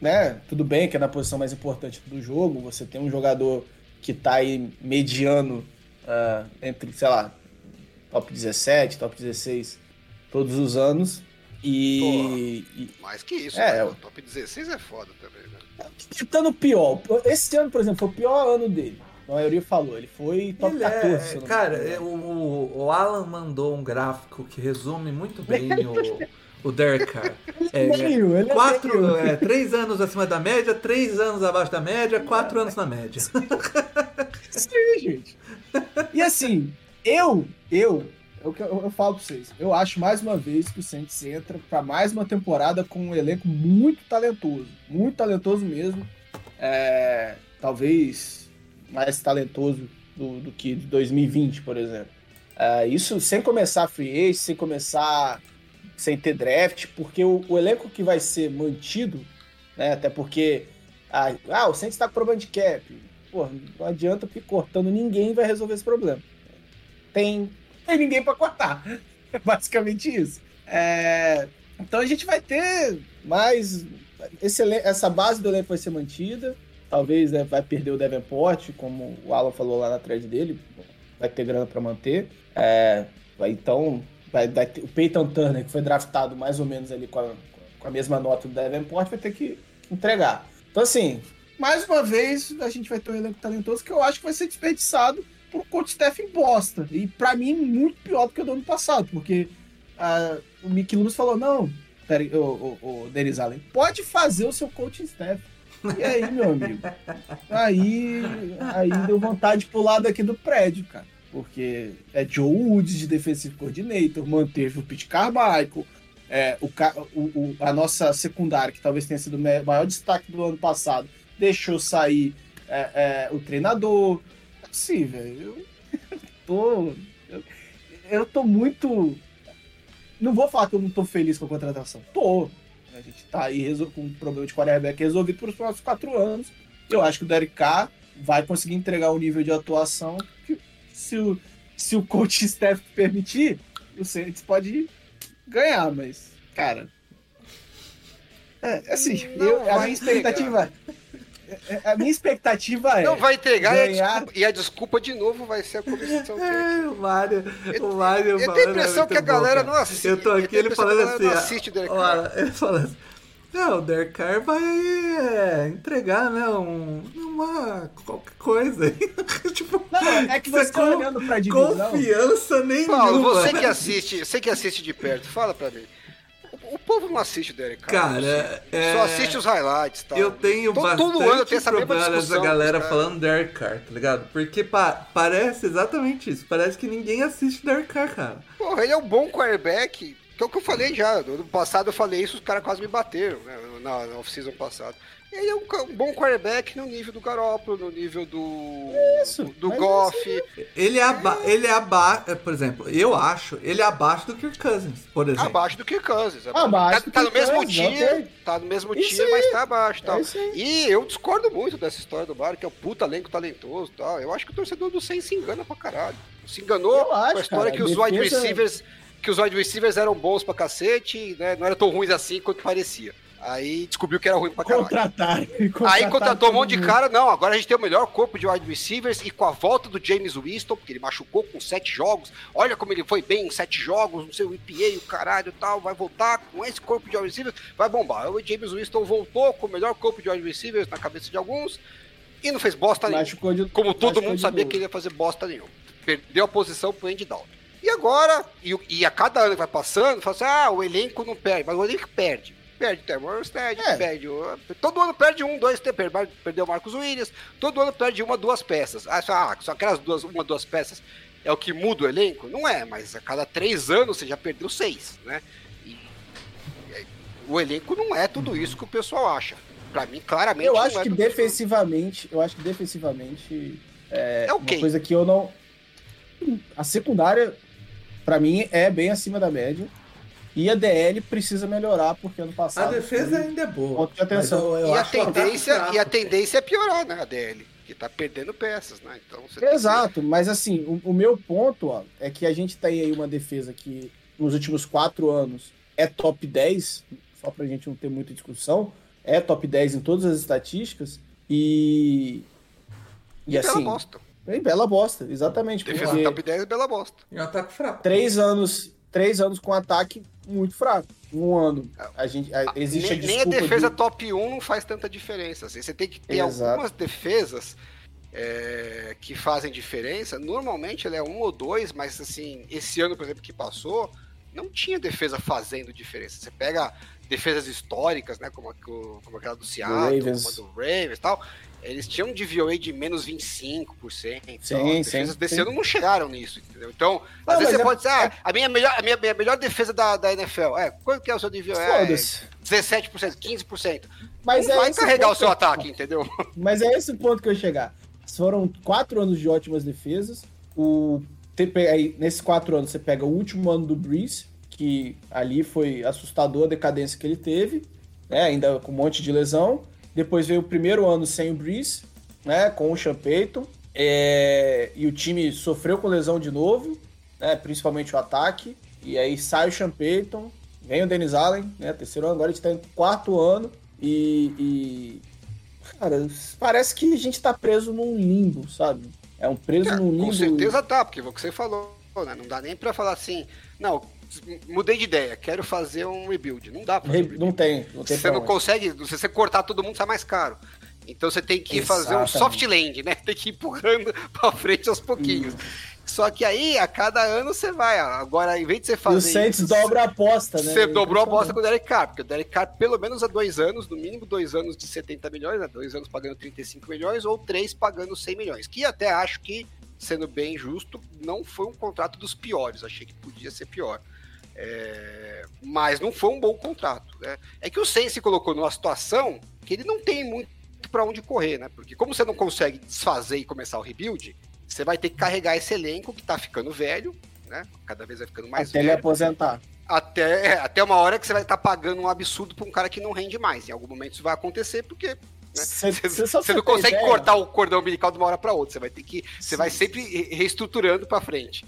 né? Tudo bem que é na posição mais importante do jogo, você tem um jogador que tá aí mediano ah, entre, sei lá, top 17, top 16 todos os anos. E, Mais que isso, É, né? o top 16 é foda também, né? tentando pior. Esse ano, por exemplo, foi o pior ano dele. A maioria falou, ele foi top Ele 14. é, cara, é, o, o Alan mandou um gráfico que resume muito bem o, o Derek Carr. É, Meio, ele é quatro, meio. é, três anos acima da média, três anos abaixo da média, quatro anos na média. Isso aí, gente. E assim, eu, eu, eu, eu, eu falo pra vocês, eu acho mais uma vez que o Saints entra pra mais uma temporada com um elenco muito talentoso. Muito talentoso mesmo. É, talvez mais talentoso do, do que de 2020, por exemplo. É, isso sem começar free agent, sem começar sem ter draft, porque o, o elenco que vai ser mantido, né, até porque ah, ah, o Saints tá com problema de cap. Pô, não adianta porque cortando ninguém vai resolver esse problema. Tem, tem ninguém para cortar. É basicamente isso. É, então a gente vai ter mais. Esse, essa base do elenco vai ser mantida. Talvez né, vai perder o Davenport, como o Alan falou lá na thread dele. Vai ter grana para manter. É, vai, então, vai, vai ter- o Peyton Turner, que foi draftado mais ou menos ali com a, com a mesma nota do Davenport, vai ter que entregar. Então, assim, mais uma vez, a gente vai ter um elenco talentoso que eu acho que vai ser desperdiçado por um coach staff bosta. E pra mim, muito pior do que o do ano passado, porque ah, o Mickey Loomis falou: não, peraí, o, o, o Dennis Allen, pode fazer o seu coaching staff. E aí, meu amigo? Aí, aí deu vontade de pular daqui do prédio, cara. Porque é Joe Woods de defensive coordinator, manteve o Pete Carmichael, é, o, o- a nossa secundária, que talvez tenha sido o maior destaque do ano passado, deixou sair é, é, o treinador. Assim, velho, eu tô. Eu, eu tô muito. Não vou falar que eu não tô feliz com a contratação. Tô. A gente tá aí resol- com um problema de quarterback resolvido por os próximos quatro anos. Eu acho que o Derek Carr vai conseguir entregar um nível de atuação que, se o, se o coach staff permitir, o Saints pode ganhar, mas, cara. É, assim, Não eu- a minha expectativa. A minha expectativa é. Não vai entregar e a, ganhar- desculpa, e a desculpa de novo vai ser a comissão técnica. É, o Mário, Eu- o Mário eu tenho falando a impressão é que a bom, galera cara. não assiste. Eu tô Eu aqui, tenho ele falando assim. não assiste o Derek ó, Carr. Ele falando assim. Não, o Derek Carr vai é, entregar, né, um, uma qualquer coisa aí. tipo, Não, é que você tá olhando pra divisão. confiança nenhuma. Paulo, você que assiste, você que assiste de perto, fala pra mim. O, povo não assiste o Derek Carr. Cara, é, Só assiste os highlights tal. Eu tenho Todo- bastante todo ano tem essa problema discussão galera os caras. falando Derek Carr, tá ligado? Porque pa- parece exatamente isso. Parece que ninguém assiste Derek Carr, cara. Porra, ele é um bom quarterback Que é o que eu falei já. No passado eu falei isso, os caras quase me bateram, né? Na, na off-season passado. Ele é um, um, bom quarterback no nível do Garoppolo, no nível do. Isso, do, do Goff. Ele é, aba ele é abaixo, por exemplo, eu acho, ele é abaixo do Kirk Cousins, por exemplo. Abaixo do Kirk Cousins. Abaixo tá, tá no mesmo Cousins, dia, okay. tá no mesmo Isso dia, aí. mas tá abaixo. Tal. É. E eu discordo muito dessa história do Bar, que é um puta elenco talentoso e tal. Eu acho que o torcedor do Saints se engana pra caralho. Se enganou acho, com a história cara, que os a wide defesa- receivers. Que os wide receivers eram bons pra cacete, né? Não eram tão ruins assim quanto parecia. Aí descobriu que era ruim pra caralho. Contrataram. Aí contratou um monte de cara, não, agora a gente tem o melhor corpo de wide receivers e com a volta do James Winston, porque ele machucou com sete jogos, olha como ele foi bem em sete jogos, não sei, o EPA, o caralho e tal, vai voltar com esse corpo de wide receivers, vai bombar. O James Winston voltou com o melhor corpo de wide receivers na cabeça de alguns e não fez bosta nenhuma. Machucou de- Como todo machucou mundo sabia novo. que ele ia fazer bosta nenhuma. Perdeu a posição pro Andy Dalton. E agora, e, e a cada ano que vai passando, fala assim, ah, o elenco não perde, mas o elenco perde. Perde o Trevor Armstead, É. perde o... Todo ano perde um, dois, perdeu o Marcos Williams, todo ano perde uma, duas peças. Ah, só, ah, só aquelas duas, uma, duas peças é o que muda o elenco? Não é, mas a cada três anos você já perdeu seis, né? E, o elenco não é tudo isso que o pessoal acha. Pra mim, claramente, Eu acho é que defensivamente, eu acho que defensivamente é, É ok. uma coisa que eu não. A secundária, pra mim, é bem acima da média. E a DL precisa melhorar, porque ano A passado. defesa foi- ainda é boa. Atenção. mas eu- eu e, a ataque tendência, fraco. e a tendência é piorar, né, a DL? Que tá perdendo peças, né? Então você tem que- Exato, mas assim, o, o meu ponto ó, é que a gente tem aí uma defesa que nos últimos quatro anos é top 10, só pra gente não ter muita discussão, é top 10 em todas as estatísticas e. E Bela assim. bosta. É bela bosta, exatamente. Defesa top 10 é bela bosta. E um ataque fraco. três anos, três anos com ataque muito fraco. Um ano. A gente, a- existe nem, a nem a desculpa defesa de- top 1 não faz tanta diferença. assim. Você tem que ter Exato. algumas defesas é, que fazem diferença. Normalmente ela é um ou dois, mas assim, esse ano, por exemplo, que passou, não tinha defesa fazendo diferença. Você pega defesas históricas, né? Como, como aquela do Seattle, Ravens. como a do Ravens e tal. Eles tinham um DVOA de menos 25%. e Sim, tal. As sim, defesas desse sim. ano não chegaram nisso, entendeu? Então, Não, às vezes você é- pode dizer, ah, a minha melhor, a minha, minha melhor defesa da, da NFL, é, quanto que é o seu DVOA? É, Foda-se. 17%, 15%. Mas não é vai carregar o seu que- ataque, entendeu? Mas é esse o ponto que eu ia chegar. Foram quatro anos de ótimas defesas. O, aí, nesses quatro anos, você pega o último ano do Breeze, que ali foi assustador a decadência que ele teve, né, ainda com um monte de lesão. Depois veio o primeiro ano sem o Breeze, né, com o Sean Payton. É, e o time sofreu com lesão de novo, né, principalmente o ataque. E aí sai o Sean Payton, vem o Dennis Allen, né, terceiro ano, agora a gente tá no quarto ano. E, e Cara, parece que a gente tá preso num limbo, sabe? É um preso num limbo. Com certeza tá, porque o que você falou, né? Não dá nem pra falar assim, não, mudei de ideia, quero fazer um rebuild. Não dá pra Re- rebuild. Não tem, não tem Você não onde. consegue, se você cortar todo mundo, sai mais caro. Então você tem que fazer um Exatamente. soft land, né? Tem que ir empurrando pra frente aos pouquinhos. Só que aí, a cada ano você vai. Agora, em vez de você E fazer. o Saints isso, dobra a aposta, né? Você dobrou a bosta com o Derek Carr, porque o Derek Carr, pelo menos há dois anos, no mínimo dois anos de 70 milhões, né? dois anos pagando 35 milhões, ou três pagando 100 milhões. Que até acho que, sendo bem justo, não foi um contrato dos piores. Achei que podia ser pior. É, Mas não foi um bom contrato. Né? É que o Saints se colocou numa situação que ele não tem muito para onde correr, né? Porque como você não consegue desfazer e começar o rebuild, você vai ter que carregar esse elenco que tá ficando velho, né? Cada vez vai ficando mais Até ele velho aposentar. até, é, até uma hora que você vai estar pagando um absurdo para um cara que não rende mais. Em algum momento isso vai acontecer, porque você, você não consegue ideia- cortar o cordão umbilical de uma hora para outra. Você vai ter que. Você vai sempre re- reestruturando para frente.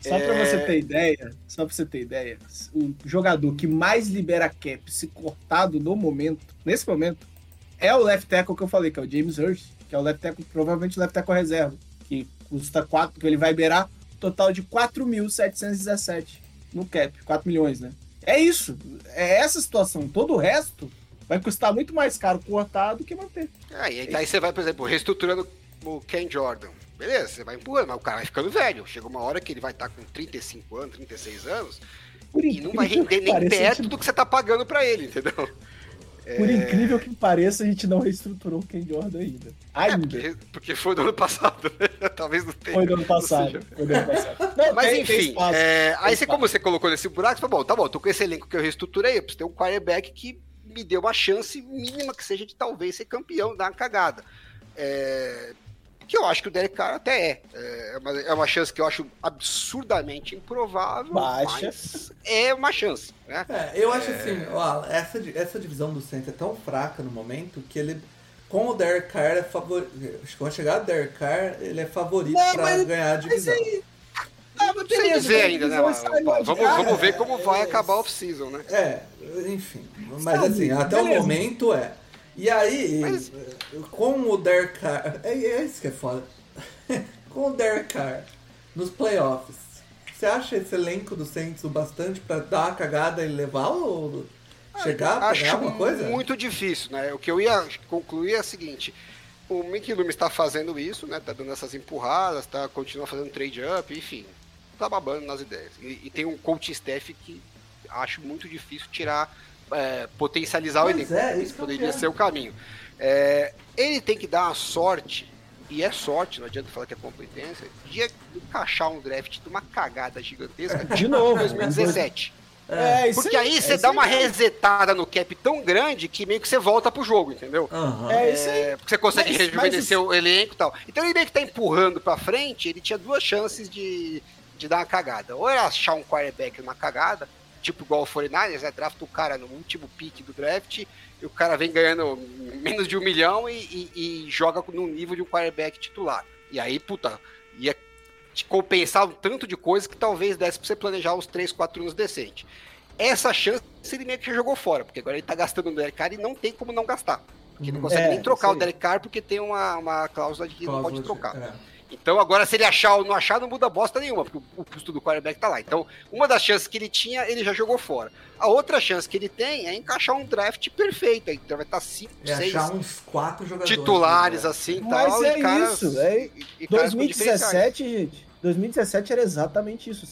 Só pra É. você ter ideia, só pra você ter ideia, o jogador que mais libera cap se cortado no momento, nesse momento, é o left tackle que eu falei, que é o James Hurst, que é o left tackle, provavelmente o left tackle reserva, que custa 4, que ele vai liberar um total de 4.717 no cap, 4 milhões, né? É isso, é essa situação. Todo o resto vai custar muito mais caro cortar do que manter. É, e aí, aí você vai, por exemplo, reestruturando o Ken Jordan. Beleza, você vai empurrando, mas o cara vai ficando velho. Chega uma hora que ele vai estar com 35 anos, 36 anos, Por e não vai render nem perto tipo, do que você tá pagando para ele, entendeu? Por incrível que pareça, a gente não reestruturou o Ken Jordan ainda. Ainda. É, porque, porque, foi do ano passado, né? Talvez não tenha. Foi do ano passado. Foi do ano passado. Não, Mas tem, enfim, tem é, aí você, como você colocou nesse buraco, você falou, bom, tá bom, tô com esse elenco que eu reestruturei, eu preciso ter um quarterback que me dê uma chance mínima que seja de talvez ser campeão, dar uma cagada. É, que eu acho que o Derek Carr até é. É uma, é uma chance que eu acho absurdamente improvável, Baixa. mas é uma chance. Né? É, eu acho é... assim, ó, essa, essa divisão do Saints é tão fraca no momento que ele, com o Derek Carr, é favorito. Acho que quando chegar o Derek Carr, ele é favorito para mas, ganhar a divisão. Aí... Ah, dizer ainda, né? Vamos, vamos ver como vai acabar a off-season, né? É, enfim. Mas assim, até o momento é. E aí, Mas... com o Derek Carr. É, é isso que é foda. com o Derek Carr nos playoffs, você acha esse elenco do Saints o bastante pra dar a cagada e levar ou chegar a pegar alguma coisa? muito difícil, né? O que eu ia concluir é o seguinte. O Mickey Loomis está fazendo isso, né? Tá dando essas empurradas, tá continua fazendo trade up, enfim, tá babando nas ideias. E, e tem um coach staff que acho muito difícil tirar é, potencializar pois o elenco. É, isso poderia ser o caminho. É, ele tem que dar uma sorte, e é sorte, não adianta falar que é competência, de encaixar um draft de uma cagada gigantesca de novo, 2017. É, Porque aí você é dá uma resetada no cap tão grande que meio que você volta pro jogo, entendeu? Uhum. É isso aí. Porque você consegue mas, rejuvenescer mas... o elenco e tal. Então ele meio que tá empurrando pra frente, ele tinha duas chances de, de dar uma cagada. Ou era achar um quarterback numa cagada, tipo igual o 49ers, né? Drafta o cara no último pick do draft e o cara vem ganhando menos de um milhão e, e, e joga no nível de um quarterback titular. E aí, puta, ia te compensar um tanto de coisa que talvez desse pra você planejar uns 3, 4 anos decentes. Essa chance ele meio que já jogou fora, porque agora ele tá gastando no Derek Carr e não tem como não gastar. Porque não consegue é, nem trocar o Derek Carr porque tem uma, uma cláusula de que cláusula não pode trocar. É. Então agora se ele achar ou não achar, não muda bosta nenhuma, porque o custo do quarterback tá lá. Então, uma das chances que ele tinha, ele já jogou fora. A outra chance que ele tem é encaixar um draft perfeito. Então vai estar 5, 6 achar uns quatro jogadores titulares né? assim Mas tal. é caras, isso, é... E, 2017, gente, 2017 era exatamente isso.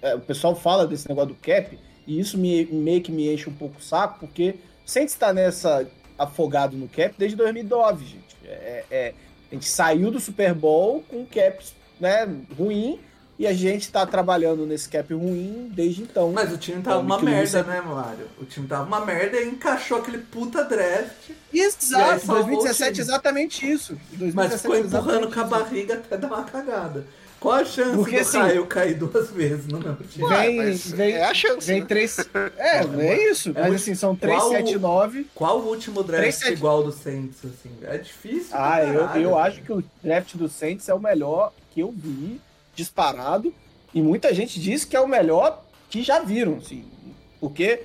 É, o pessoal fala desse negócio do cap, e isso me, meio que me enche um pouco o saco, porque sem estar nessa afogado no cap desde 2009, gente. É, é, a gente saiu do Super Bowl com cap né, ruim e a gente tá trabalhando nesse cap ruim desde então. Mas o time tava uma merda, né, Mário? O time tava uma merda e encaixou aquele puta draft. Exato, 2017 exatamente isso. 2017, Mas ficou empurrando com a barriga até dar uma cagada. Qual a chance Porque, do assim, Caio cair duas vezes no meu time? Vem, vem, é a chance. Vem né? três. É, é isso. É, mas assim, são 3, qual 7, 9. Qual o último draft 3, igual do Saints? Assim? É difícil. Ah, eu, eu acho que o draft do Saints é o melhor que eu vi, disparado. E muita gente diz que é o melhor que já viram, assim. Porque,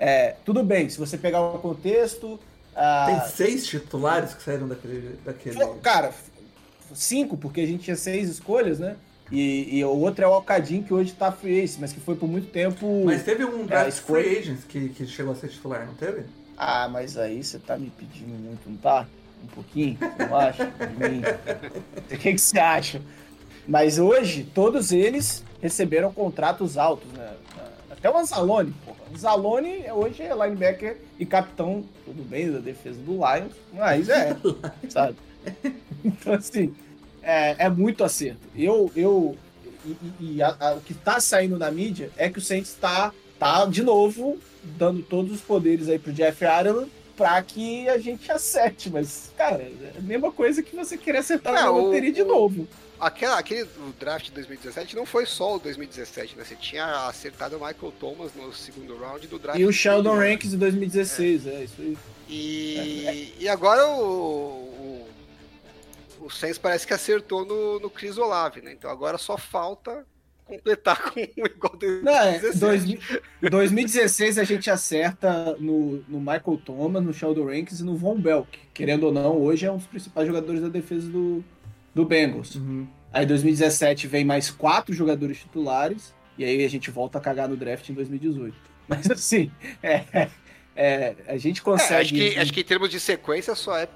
é, tudo bem, se você pegar o contexto. Ah, Tem seis titulares que saíram daquele. daquele... Cara, cinco, porque a gente tinha seis escolhas, né? E, e o outro é o Alcadim, que hoje tá free ace, mas que foi por muito tempo. Mas teve um draft é, escolha... free agents que, que chegou a ser titular, não teve? Ah, mas aí você tá me pedindo muito, não tá? Um pouquinho, eu acho, de mim. O que, que você acha? Mas hoje, todos eles receberam contratos altos, né? Até o Anzalone, porra. O Anzalone hoje é linebacker e capitão, tudo bem, da defesa do Lions, mas é, sabe? Então, assim, é, é muito acerto. Eu, eu e, e a, a, o que tá saindo na mídia é que o Saints tá, tá de novo dando todos os poderes aí pro Jeff Ireland pra que a gente acerte. Mas, cara, é a mesma coisa que você querer acertar é, na loteria de novo. Aquela, aquele draft de 2017 não foi só o 2017, né? Você tinha acertado o Michael Thomas no segundo round do draft. E o Sheldon Ranks em 2016, é, é isso aí. E, é, e agora o, o Sainz parece que acertou no, no Chris Olave, né? Então agora só falta completar com igual 2016. Não, 2016 a gente acerta no, no Michael Thomas, no Sheldon Rankins e no Von Belk. Querendo ou não, hoje é um dos principais jogadores da defesa do, do Bengals. Uhum. Aí 2017 vem mais quatro jogadores titulares e aí a gente volta a cagar no draft em 2018. Mas assim, é, é, a gente consegue. É, acho, que, acho que em termos de sequência só é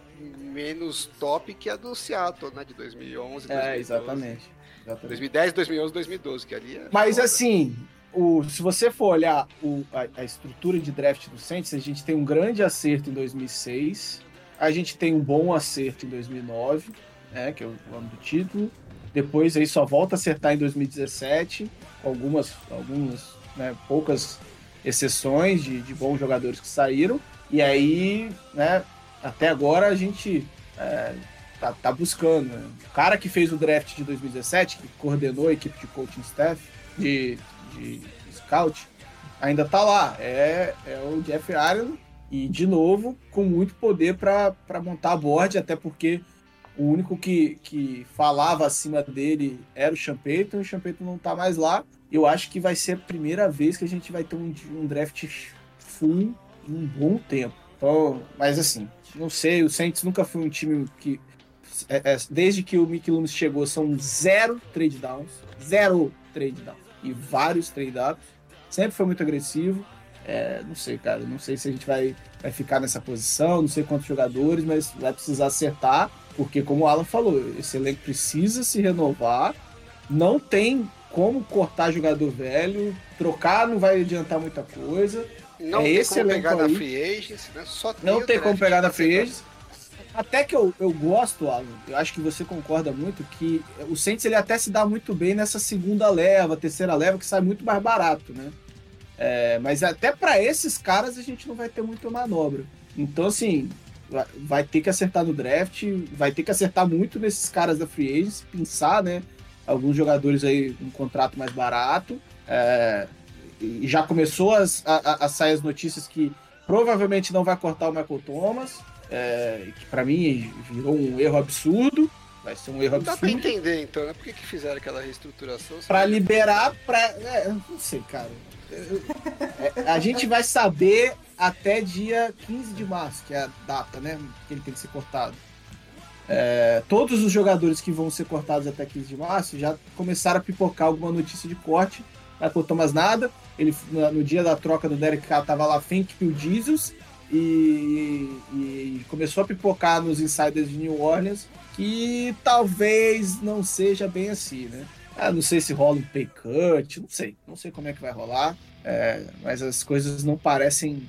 menos top que a do Seattle, né? De 2011, 2012. É, exatamente. exatamente. 2010, 2011, 2012, que ali é Mas foda. assim, o, se você for olhar o, a, a, estrutura de draft do Saints, a gente tem um grande acerto em 2006, a gente tem um bom acerto em 2009, né, que é o ano do título. Depois aí só volta a acertar em 2017, com algumas, algumas né, poucas exceções de, de bons jogadores que saíram. E aí, né, até agora a gente é, tá, tá, buscando. Né? O cara que fez o draft de 2017, que coordenou a equipe de coaching staff, de, de scout, ainda tá lá. É, é o Jeff Allen e, de novo, com muito poder para montar a board, até porque o único que, que falava acima dele era o Champeyton, e o Champeyton não tá mais lá. Eu acho que vai ser a primeira vez que a gente vai ter um, um draft full em um bom tempo. Então, mas assim, não sei, o Saints nunca foi um time que. É, é, desde que o Mickey Loomis chegou, são zero trade downs. Zero trade downs. E vários trade ups. Sempre foi muito agressivo. É, não sei, cara. Não sei se a gente vai, vai ficar nessa posição, não sei quantos jogadores, mas vai precisar acertar. Porque, como o Alan falou, esse elenco precisa se renovar. Não tem como cortar jogador velho, trocar não vai adiantar muita coisa. Não é tem esse como pegar na free agents, né? Só tem não tem como pegar na free agents. Até que eu, eu gosto, Alan, eu acho que você concorda muito, que o Saints ele até se dá muito bem nessa segunda leva, terceira leva, que sai muito mais barato, né? É, mas até para esses caras a gente não vai ter muita manobra. Então, assim, vai ter que acertar no draft, vai ter que acertar muito nesses caras da free agents, pensar, né? Alguns jogadores aí um contrato mais barato. É, e já começou as, a, a, sair as notícias que provavelmente não vai cortar o Michael Thomas, é, que para mim virou um erro absurdo. Vai ser um erro absurdo. Dá pra entender então, né? Por que, que fizeram aquela reestruturação? Para liberar, pra. É, não sei, cara. A gente vai saber até dia 15 de março, que é a data, né? Que ele tem que ser cortado. É, todos os jogadores que vão ser cortados até 15 de março já começaram a pipocar alguma notícia de corte. Cortou mais nada. Ele, no dia da troca do Derek Carr, tava lá Fink Pill Jesus e, e, começou a pipocar nos insiders de New Orleans que talvez não seja bem assim, né? Ah, não sei se rola um pay cut, não sei, não sei como é que vai rolar, é, mas as coisas não parecem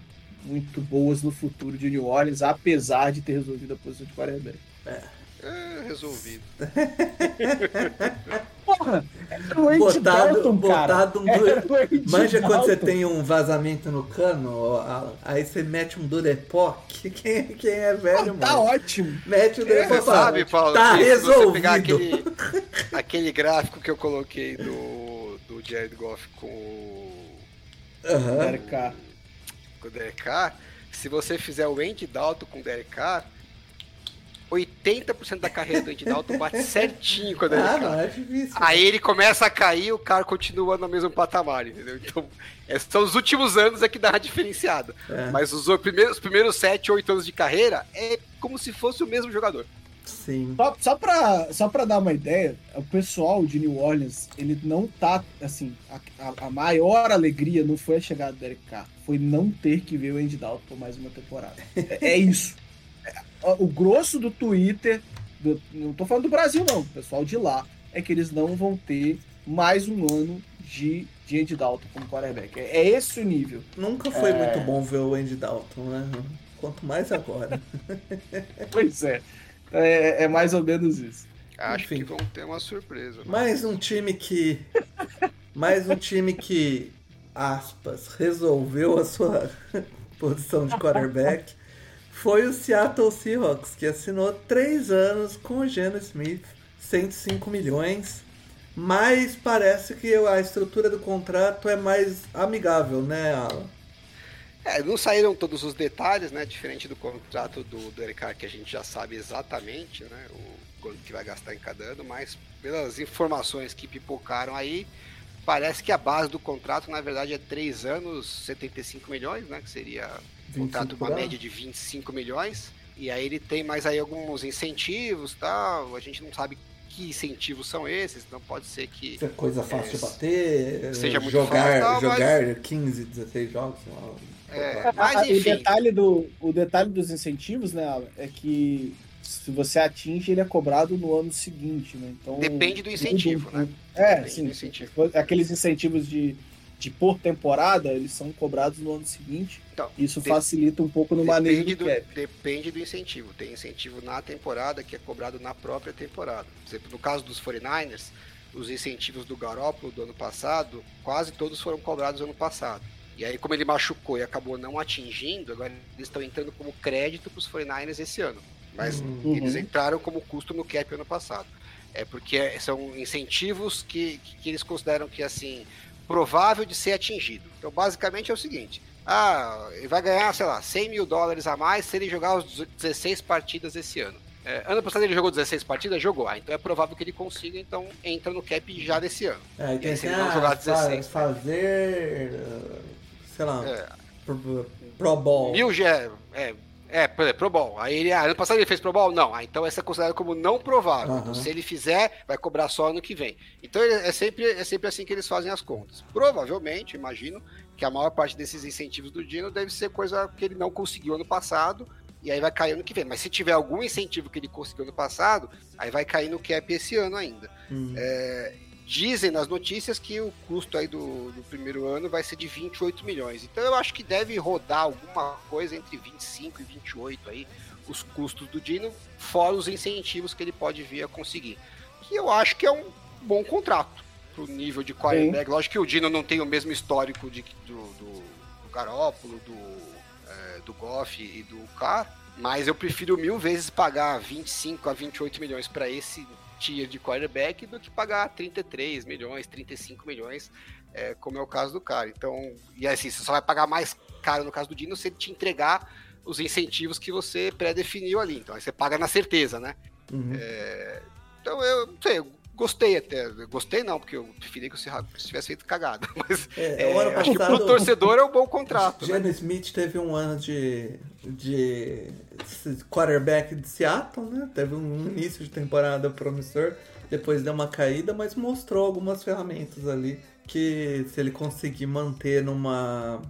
muito boas no futuro de New Orleans, apesar de ter resolvido a posição de quarterback. É. É, resolvido. Porra, é botado, Dalton, botado um dure... Manja quando você tem um vazamento no cano, aí você mete um Durepoc. Quem, quem é velho, Tá mano? ótimo. Mete o Durepoc. Você sabe, Paulo, tá resolvido. Você pegar aquele, aquele gráfico que eu coloquei do, do Jared Goff com o uhum. Derek Carr. Com o Derek Carr, se você fizer o Andy Dalton com o Derek Carr, 80% da carreira do Andy Dalton bate certinho quando ele ah, não, é difícil. Aí ele começa a cair o cara continua no mesmo patamar, entendeu? Então, esses são os últimos anos é que dá uma diferenciada. É. Mas os primeiros, os primeiros 7, 8 anos de carreira é como se fosse o mesmo jogador. Sim. Só, só, pra, só pra dar uma ideia, o pessoal de New Orleans, ele não tá, assim, a, a maior alegria não foi a chegada do Derek Carr, foi não ter que ver o Andy Dalton por mais uma temporada. é, é isso o grosso do Twitter, do, não tô falando do Brasil não, pessoal de lá, é que eles não vão ter mais um ano de, de Andy Dalton como quarterback. É, é esse o nível. Nunca foi é... muito bom ver o Andy Dalton, né? Quanto mais agora. pois é. é. é. mais ou menos isso. Acho Enfim. que vão ter uma surpresa. Né? Mais um time que. mais um time que, aspas, resolveu a sua posição de quarterback foi o Seattle Seahawks, que assinou três anos com o Geno Smith, 105 milhões. Mas parece que a estrutura do contrato é mais amigável, né, Alan? É, não saíram todos os detalhes, né? Diferente do contrato do Derek Carr, que a gente já sabe exatamente, né? O quanto que vai gastar em cada ano, mas pelas informações que pipocaram aí, parece que a base do contrato, na verdade, é 3 anos, 75 milhões, né? Que seria contrato uma média de 25 milhões. E aí ele tem mais aí alguns incentivos tal. A gente não sabe que incentivos são esses, não pode ser que. É coisa fácil é, de bater, seja muito jogar, fácil, jogar mas... 15, 16 jogos. É, mas enfim. O detalhe, do, o detalhe dos incentivos, né, é que se você atinge, ele é cobrado no ano seguinte, né? Então, Depende do incentivo, né? É, Depende sim. Incentivo. Aqueles incentivos de de por temporada, eles são cobrados no ano seguinte. Então, Isso de- facilita um pouco no manejo Depende do do, cap. depende do incentivo. Tem incentivo na temporada que é cobrado na própria temporada. Por exemplo, no caso dos 49ers, os incentivos do Garoppolo do ano passado, quase todos foram cobrados no ano passado. E aí, como ele machucou e acabou não atingindo, agora eles estão entrando como crédito para os 49ers esse ano. Mas Uhum. eles entraram como custo no cap ano passado. É porque é- são incentivos que, que eles consideram que assim provável de ser atingido. Então, basicamente é o seguinte: ah, ele vai ganhar, sei lá, 100 mil dólares a mais se ele jogar os 16 partidas esse ano. É, ano passado ele jogou 16 partidas? Jogou. Ah, então é provável que ele consiga, então entra no cap já desse ano. É, e aí, se ele não jogar fa- 16, fazer, uh, sei lá, É, pro, pro ball. mil já é, é, por exemplo, Pro Bowl. Aí ele, ah, ano passado ele fez Pro Bowl? Não. Ah, então essa é considerada como não provável. Então, se ele fizer, vai cobrar só ano que vem. Então ele- é sempre, é sempre assim que eles fazem as contas. Provavelmente, imagino, que a maior parte desses incentivos do Dino deve ser coisa que ele não conseguiu ano passado. E aí vai cair ano que vem. Mas se tiver algum incentivo que ele conseguiu ano passado, aí vai cair no cap esse ano ainda. Hum. É, dizem nas notícias que o custo aí do, do primeiro ano vai ser de 28 milhões. Então eu acho que deve rodar alguma coisa entre 25 e 28 aí, os custos do Dino, fora os incentivos que ele pode vir a conseguir. Que eu acho que é um bom contrato pro nível de quarterback. Lógico que o Dino não tem o mesmo histórico de, do, do, do Garópolo, do, é, do Goff e do Carr, mas eu prefiro mil vezes pagar 25 a 28 milhões para esse tier de quarterback do que pagar 33 milhões, 35 milhões, é, como é o caso do cara. Então, e assim, você só vai pagar mais caro no caso do Dino se ele te entregar os incentivos que você pré-definiu ali. Então, aí você paga na certeza, né? Uhum. Então, eu não sei, gostei até. Gostei não, porque eu preferia que o Seahawks tivesse feito cagada. Mas É, é, o ano acho que passado- pro torcedor é um bom contrato. né? Geno Smith teve um ano de, de quarterback de Seattle, né? Teve um início de temporada promissor, depois deu uma caída, mas mostrou algumas ferramentas ali que se ele conseguir manter numa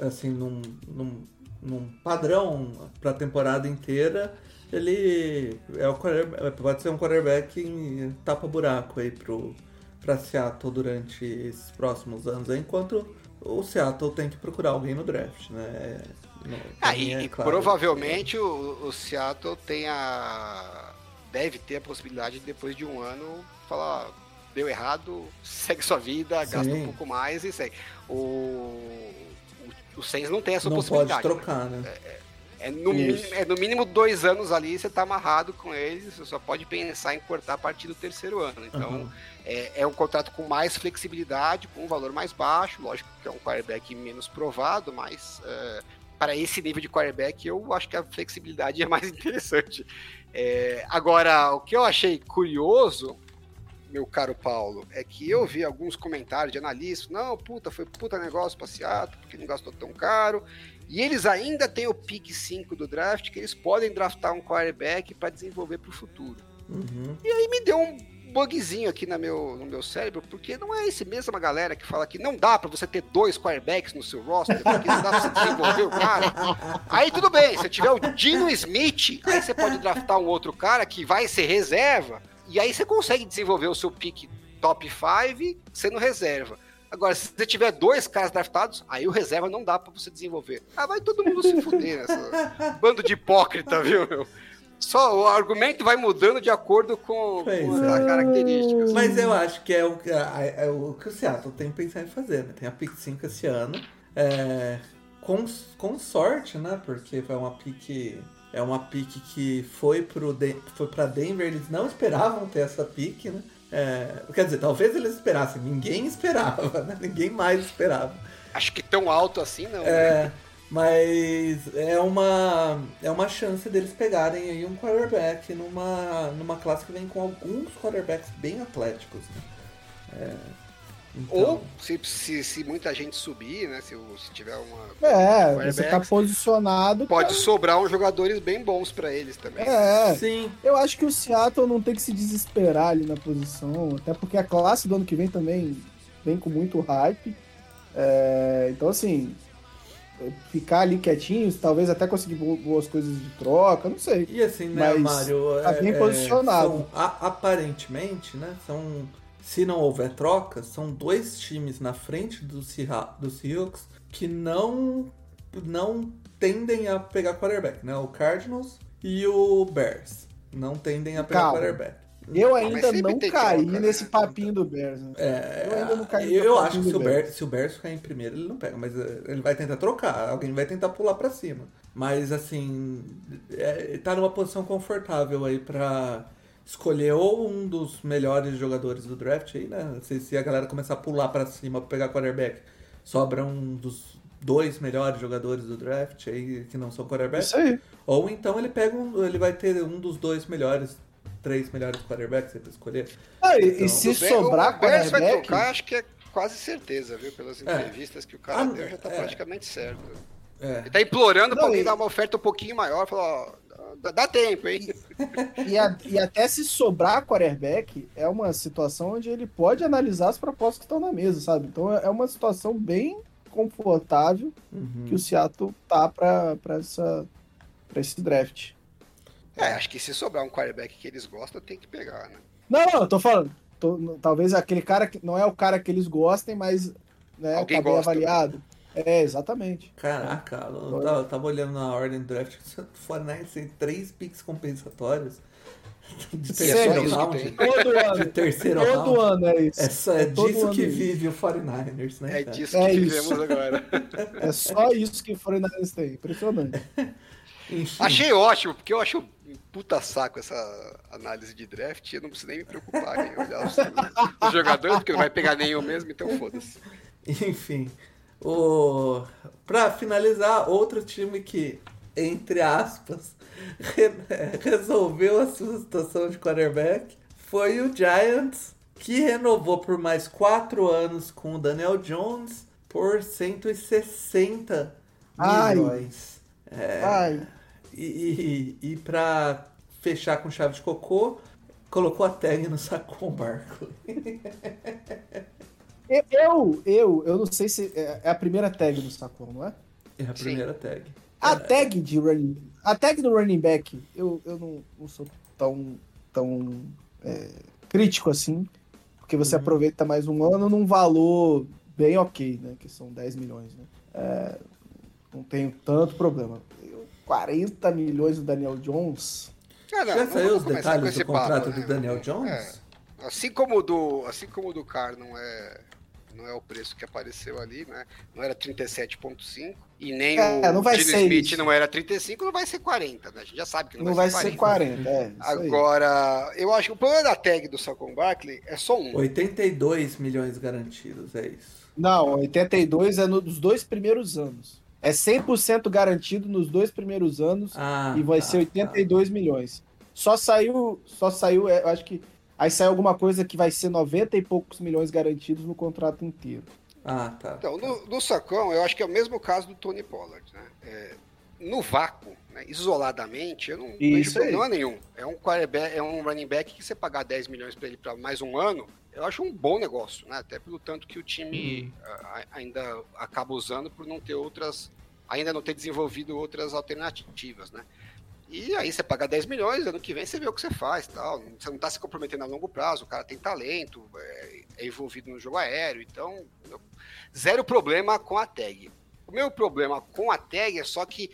assim num, num, num padrão para a temporada inteira, ele é o pode ser um quarterback em tapa buraco aí pro para Seattle durante esses próximos anos, enquanto o Seattle tem que procurar alguém no draft, né? No- Ah, e, é claro. provavelmente o, o Seattle tem a. deve ter a possibilidade de depois de um ano falar. Deu errado, segue sua vida, gasta Sim. um pouco mais e segue. O, o, Saints não tem essa não pode possibilidade. né? trocar, né? É no, Isso. mínimo, é no mínimo dois anos ali, você tá amarrado com eles, você só pode pensar em cortar a partir do terceiro ano. Então, Uhum. é, é um contrato com mais flexibilidade, com um valor mais baixo, lógico que é um quarterback menos provado, mas é, para esse nível de quarterback eu acho que a flexibilidade é mais interessante. É, agora, o que eu achei curioso, meu caro Paulo, é que eu vi alguns comentários de analistas, não, puta, foi puta negócio Seattle, porque não gastou tão caro, e eles ainda têm o pick 5 do draft, que eles podem draftar um quarterback para desenvolver para o futuro. Uhum. E aí me deu um bugzinho aqui na meu, no meu cérebro, porque não é esse mesma galera que fala que não dá para você ter dois quarterbacks no seu roster, porque não dá pra você desenvolver o cara. Aí tudo bem, se tiver o Dino Smith, aí você pode draftar um outro cara que vai ser reserva, e aí você consegue desenvolver o seu pick top 5 sendo reserva. Agora, se você tiver dois caras draftados, aí o reserva não dá pra você desenvolver. Ah, vai todo mundo se fuder nessa. Bando de hipócrita, viu, meu? Só o argumento vai mudando de acordo com, com é. as características. Mas eu acho que é o, que- a- é o que o Seattle tem que pensar em fazer, né? Tem a pick 5 esse ano. É, com, com sorte, né? Porque foi uma pick. É uma pick que foi, pro Den- foi Denver, eles não esperavam ter essa pick, né? É, quer dizer, talvez eles esperassem, ninguém esperava, né? Ninguém mais esperava. Acho que tão alto assim não. né? É, mas é uma, é uma chance deles pegarem aí um quarterback numa, numa classe que vem com alguns quarterbacks bem atléticos. Né? É, então, Ou se, se, se muita gente subir, né? Se, o- se tiver uma. É, você tá posicionado. Pode pra- sobrar uns jogadores bem bons pra eles também. É, Sim, eu acho que o Seattle não tem que se desesperar ali na posição, até porque a classe do ano que vem também vem com muito hype. É, então, assim, ficar ali quietinhos, talvez até conseguir bo- boas coisas de troca, não sei. e assim, né, Mas Mário? tá bem posicionado. são, a- aparentemente, né? São se não houver troca, são dois times na frente do, Seah- do Seahawks que não, não tendem a pegar quarterback, né? O Cardinals e o Bears não tendem a pegar Calma. quarterback. Eu ainda não caí troca, né? nesse papinho do Bears. Né? É, Eu ainda não caí eu, eu acho que se o, Bears. Bears, se o Bears ficar em primeiro, ele não pega, mas eh, ele vai tentar trocar, alguém vai tentar pular pra cima. Mas assim, é, tá numa posição confortável aí pra escolher ou um dos melhores jogadores do draft aí, né? Se, se a galera começar a pular pra cima pra pegar quarterback, sobra um dos dois melhores jogadores do draft aí que não são quarterback. Isso aí. Ou então ele pega um, ele vai ter um dos dois melhores, três melhores quarterbacks aí pra escolher. Ah, e, Então, e se sobrar o Bears vai quarterback, trocar, acho que é quase certeza, viu? Pelas É. entrevistas que o cara Ah, deu, já tá é. praticamente certo. É. Ele tá implorando pra Não, alguém e- dar uma oferta um pouquinho maior, falar, ó, dá, dá tempo, hein? e, a- e até se sobrar quarterback, é uma situação onde ele pode analisar as propostas que estão na mesa, sabe? Então é uma situação bem confortável Uhum. que o Seattle tá pra, pra, essa, pra esse draft. É, acho que se sobrar um quarterback que eles gostam, tem que pegar, né? Não, não, eu tô falando. tô- talvez aquele cara que não é o cara que eles gostem, mas né, Alguém tá bem gosta, avaliado. É, exatamente. Caraca, eu tava, eu tava olhando na ordem do draft, o 49 tem três picks compensatórios de terceiro Isso round. Todo De ano. terceiro todo round. ano é isso. É, só, é, todo disso que isso. vive o 49ers, né? É disso É que isso. vivemos agora. É só isso que o 49ers tem. Impressionante. Enfim, Achei ótimo, porque eu acho um puta saco essa análise de draft. Eu não preciso nem me preocupar em olhar os, os jogadores, porque não vai pegar nenhum mesmo, então foda-se. enfim. O... Pra finalizar, outro time que, entre aspas, re- resolveu a sua situação de quarterback foi o Giants, que renovou por mais quatro anos com o Daniel Jones por 160 Ai. milhões. É, Ai, E, e, e pra fechar com chave de cocô, colocou a tag no Saquon Barkley. eu, eu, eu não sei se é é a primeira tag do Sacon, não é? É a Sim. primeira tag. A tag de running, a tag do running back, eu, eu não, não sou tão, tão é, crítico assim, porque você Uhum. aproveita mais um ano num valor bem ok, né? Que são 10 milhões, né? É, não tenho tanto problema. Eu- 40 milhões do Daniel Jones. Ah, não, Já saiu os detalhes do contrato papo, do né? Daniel É, Jones? Assim como o do, assim como o do Car não é, não é o preço que apareceu ali, né? Não era 37.5 e nem É, o não vai Gene Smith isso. não era 35, não vai ser 40, né? A gente já sabe que não, Não vai ser 40, é. isso aí. Agora, eu acho que o problema da tag do Saquon Barkley é só um. 82 milhões garantidos, é isso. Não, 82 é nos dois primeiros anos. É 100% garantido nos dois primeiros anos Ah, e vai tá, ser 82 milhões. Só saiu, só saiu, é, eu acho que aí saiu alguma coisa que vai ser 90 e poucos milhões garantidos no contrato inteiro. Ah, tá. Então, no, no Sacão, eu acho que é o mesmo caso do Tony Pollard, né? É, no vácuo, né, isoladamente, eu não vejo Isso aí. problema nenhum. É um, quarterback, é um running back que você pagar 10 milhões para ele para mais um ano, eu acho um bom negócio, né? Até pelo tanto que o time a- ainda acaba usando por não ter outras, ainda não ter desenvolvido outras alternativas, né? E aí você paga 10 milhões, ano que vem você vê o que você faz, tal. Você não está se comprometendo a longo prazo, o cara tem talento, é, é envolvido no jogo aéreo, então eu- zero problema com a tag. O meu problema com a tag é só que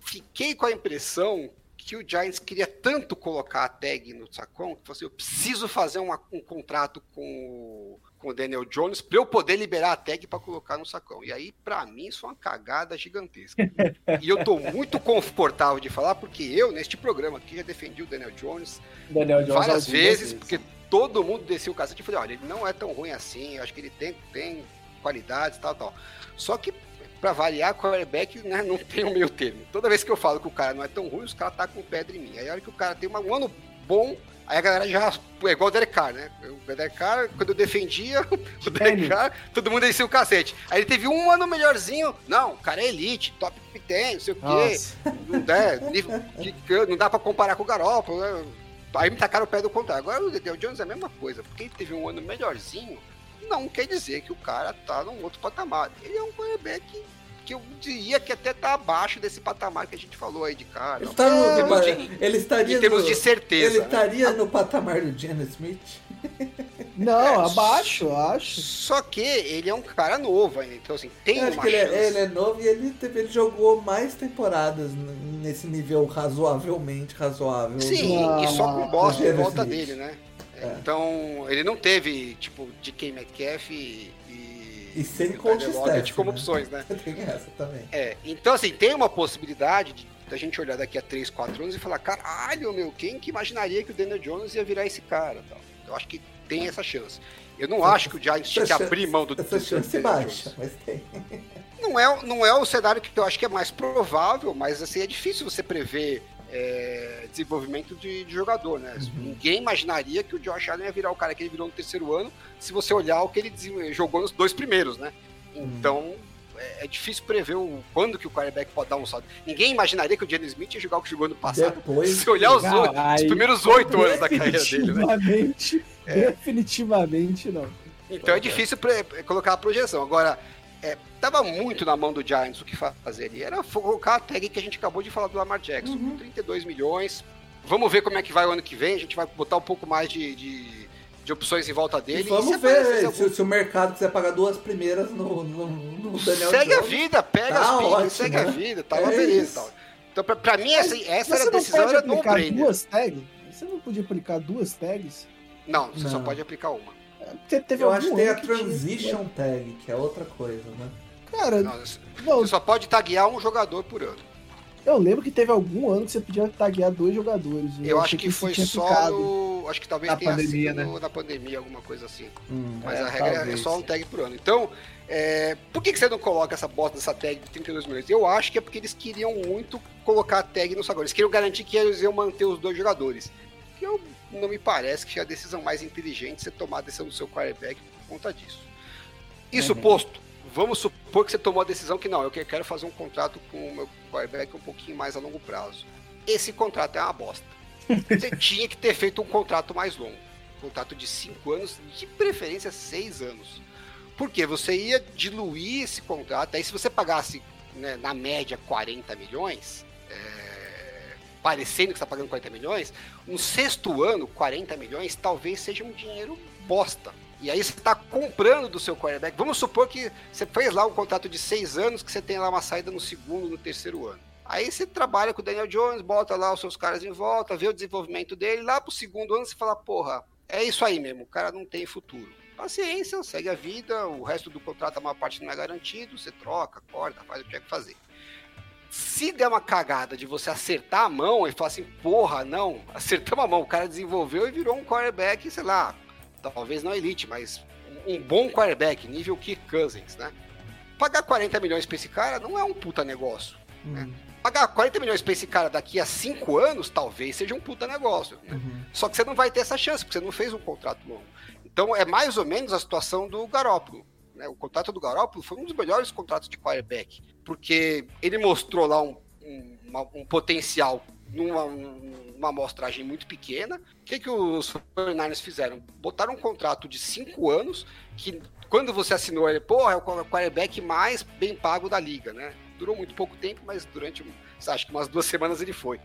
fiquei com a impressão que o Giants queria tanto colocar a tag no Sacon, que falou assim, eu preciso fazer uma- um contrato com, o- com o Daniel Jones para eu poder liberar a tag para colocar no Sacão. E aí, para mim, isso é uma cagada gigantesca. e eu tô muito confortável de falar, porque eu, neste programa aqui, já defendi o Daniel Jones Daniel Jones várias algumas vezes, porque todo mundo desceu o cacete e falei, olha, ele não é tão ruim assim, eu acho que ele tem, tem qualidades, tal, tal. Só que, pra variar, quarterback né, não tem o meio termo. Toda vez que eu falo que o cara não é tão ruim, os caras tacam pedra em mim. Aí a hora que o cara tem uma- um ano bom, aí a galera já. É igual o Derek Carr, né? O Derek Carr, quando eu defendia o Derek. Carr, todo mundo descia o cacete. Aí ele teve um ano melhorzinho. Não, o cara é elite, top 10, não sei o quê. Não dá, nível- que não dá pra comparar com o Garoppolo, né? Aí me tacaram o pé do contrário. Agora o Daniel Jones é a mesma coisa, porque ele teve um ano melhorzinho, não quer dizer que o cara tá num outro patamar. Ele é um quarterback que eu diria que até tá abaixo desse patamar que a gente falou aí de cara. Ele, tá no- Em de- ele estaria em termos no- de certeza. Ele né? estaria no patamar do Jenna Smith? Não, abaixo, eu acho. Só que ele é um cara novo ainda, então assim, tem Eu acho uma que ele é, ele é novo e ele, teve- ele jogou mais temporadas nesse nível razoavelmente razoável. Sim, Não, e só com bosta em não. volta Smith. dele, né? É. Então, ele não teve, tipo, DK Metcalf e. E, sem coach staff, como né? opções, né? Tem essa também. É, então assim, tem uma possibilidade de, da gente olhar daqui a 3, 4 anos e falar, caralho, meu, quem que imaginaria que o Daniel Jones ia virar esse cara? Tal. Eu acho que tem essa chance. Eu não acho que o Giants tinha que abrir mão do Essa do chance baixa, mas tem. Não é, não é o cenário que eu acho que é mais provável, mas assim, é difícil você prever é, desenvolvimento de, de jogador, né? Uhum. Ninguém imaginaria que o Josh Allen ia virar o cara que ele virou no terceiro ano, se você olhar o que ele jogou nos dois primeiros, né? Uhum. Então, é, é difícil prever o, quando que o quarterback pode dar um salto. Ninguém imaginaria que o Jenny Smith ia jogar o que jogou no passado. Depois. Se olhar os, oito- os Caralho. primeiros oito anos da carreira dele, né? Definitivamente, definitivamente não. Então é difícil pre- colocar a projeção. Agora, é, tava muito na mão do Giants o que fa- fazer ali. Era colocar a tag que a gente acabou de falar do Lamar Jackson. Uhum. 32 milhões. Vamos ver como é que vai o ano que vem. A gente vai botar um pouco mais de, de, de opções em volta E dele. vamos se aparecer ver algum- se, se o mercado quiser pagar duas primeiras no, no, no Daniel Segue a Jones. vida, pega Tá as ótimo, segue né? a vida, tá É uma beleza. Tal. Então, pra, pra mim, essa, essa era a decisão, pode era aplicar duas tags? Você não podia aplicar duas tags? Não, você só Não. pode aplicar uma. Te- Teve Eu algum acho que tem a ano tinha- transition tag, que é outra coisa, né? Cara, Não, você não, só pode taguear um jogador por ano. eu lembro que teve algum ano que você podia taguear dois jogadores. Eu acho achei que isso foi só no. Acho que talvez Na tenha pandemia, sido no- na pandemia, alguma coisa assim. Hum. Mas É, a regra é talvez. só um tag por ano. Então, é, por que, que você não coloca essa bosta dessa tag de 32 milhões? Eu acho que é porque eles queriam muito colocar a tag no agora. Eles queriam garantir que eles iam manter os dois jogadores. Que eu não me parece que a decisão mais inteligente você tomar a decisão do seu quarterback por conta disso. Isso Uhum. posto, vamos supor que você tomou a decisão que não, eu que- quero fazer um contrato com o meu quarterback um pouquinho mais a longo prazo. Esse contrato é uma bosta. Você tinha que ter feito um contrato mais longo. Um contrato de 5 anos, de preferência 6 anos. Porque você ia diluir esse contrato, aí se você pagasse né, na média 40 milhões, é, parecendo que está pagando 40 milhões, no sexto ano, 40 milhões talvez seja um dinheiro bosta. E aí você está comprando do seu quarterback. Vamos supor que você fez lá um contrato de seis anos, que você tem lá uma saída no segundo, no terceiro ano. Aí você trabalha com o Daniel Jones, bota lá os seus caras em volta, vê o desenvolvimento dele. Lá pro segundo ano você fala, porra, é isso aí mesmo, o cara não tem futuro. Paciência, segue a vida, o resto do contrato, a maior parte não é garantido, você troca, corta, faz o que tiver que fazer. Se der uma cagada de você acertar a mão e falar assim, porra, não, acertamos a mão, o cara desenvolveu e virou um quarterback, sei lá, talvez não elite, mas um bom quarterback, nível Kirk Cousins, né? Pagar 40 milhões pra esse cara não é um puta negócio. Hum. Pagar 40 milhões pra esse cara daqui a 5 anos, talvez seja um puta negócio. né? Uhum. Só que você não vai ter essa chance, porque você não fez um contrato longo. Então é mais ou menos a situação do Garópolo. Né? O contrato do Garópolo foi um dos melhores contratos de quarterback, porque ele mostrou lá um, um, um potencial numa um- uma amostragem muito pequena. O que, que os 49ers fizeram? Botaram um contrato de 5 anos, que quando você assinou ele, porra, é o quarterback mais bem pago da liga, né? Durou muito pouco tempo, mas durante, acho que umas duas semanas ele foi.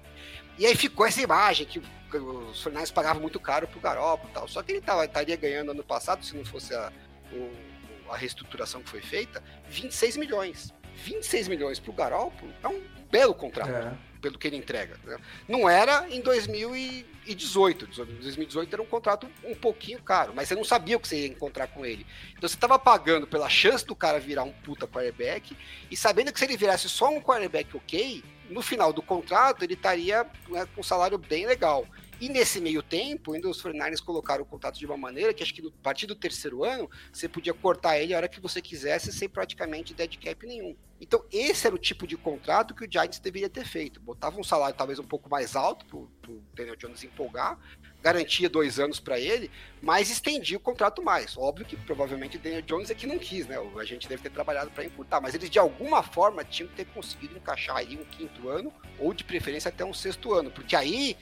E aí ficou essa imagem que os Fernandes pagavam muito caro pro Garoppolo e tal. Só que ele tava, estaria ganhando ano passado, se não fosse a, o- a reestrutura que foi feita, 26 milhões. 26 milhões pro Garoppolo é um belo contrato É. pelo que ele entrega. né? Não era em 2018. Em 2018 era um contrato um pouquinho caro, mas você não sabia o que você ia encontrar com ele. Então você estava pagando pela chance do cara virar um puta quarterback e sabendo que se ele virasse só um quarterback ok, no final do contrato ele estaria né, com um salário bem legal. E nesse meio tempo, ainda os 49ers colocaram o contrato de uma maneira que acho que no- a partir do terceiro ano, você podia cortar ele a hora que você quisesse, sem praticamente dead cap nenhum. Então, esse era o tipo de contrato que o Giants deveria ter feito. Botava um salário talvez um pouco mais alto para o Daniel Jones empolgar, garantia dois anos para ele, mas estendia o contrato mais. Óbvio que provavelmente o Daniel Jones é que não quis, né? A gente deve ter trabalhado para encurtar, mas eles de alguma forma tinham que ter conseguido encaixar aí um quinto ano, ou de preferência até um sexto ano, porque aí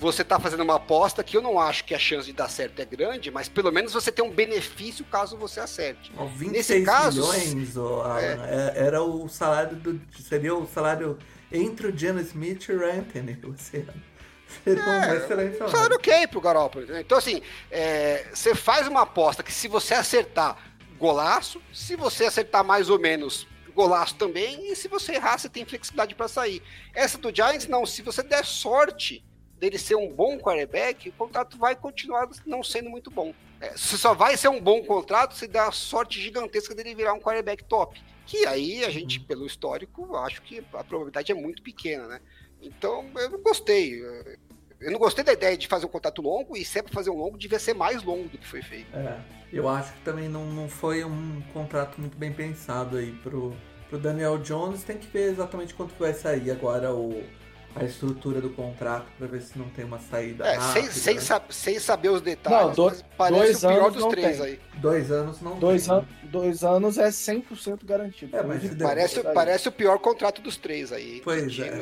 você tá fazendo uma aposta que eu não acho que a chance de dar certo é grande, mas pelo menos você tem um benefício caso você acerte. Ó, 26 Nesse caso, milhões, ó, Alan, é- era o salário do. Seria o salário entre o Geno Smith e o esse ano. Seria um É, excelente um salário. salário ok pro Garoppolo. entendeu? Então, assim, é, você faz uma aposta que se você acertar, golaço. Se você acertar mais ou menos, golaço também. E se você errar, você tem flexibilidade para sair. Essa do Giants, não. Se você der sorte dele ser um bom quarterback, o contrato vai continuar não sendo muito bom. É, se só vai ser um bom contrato se der a sorte gigantesca dele virar um quarterback top. Que aí a gente, pelo histórico, acho que a probabilidade é muito pequena, né? Então, eu não gostei. Eu não gostei da ideia de fazer um contrato longo, e se é fazer um longo, devia ser mais longo do que foi feito. É, eu acho que também não, não foi um contrato muito bem pensado aí pro, pro Daniel Jones. Tem que ver exatamente quanto vai sair agora o, a estrutura do contrato pra ver se não tem uma saída É, rápida. sem, sem, né? sa- sem saber os detalhes, Não, do- mas parece dois o pior dos três tem. aí. Dois anos não Dois, tem. an dois anos é 100% garantido. É, mas Parece, parece o pior contrato dos três aí. Pois é.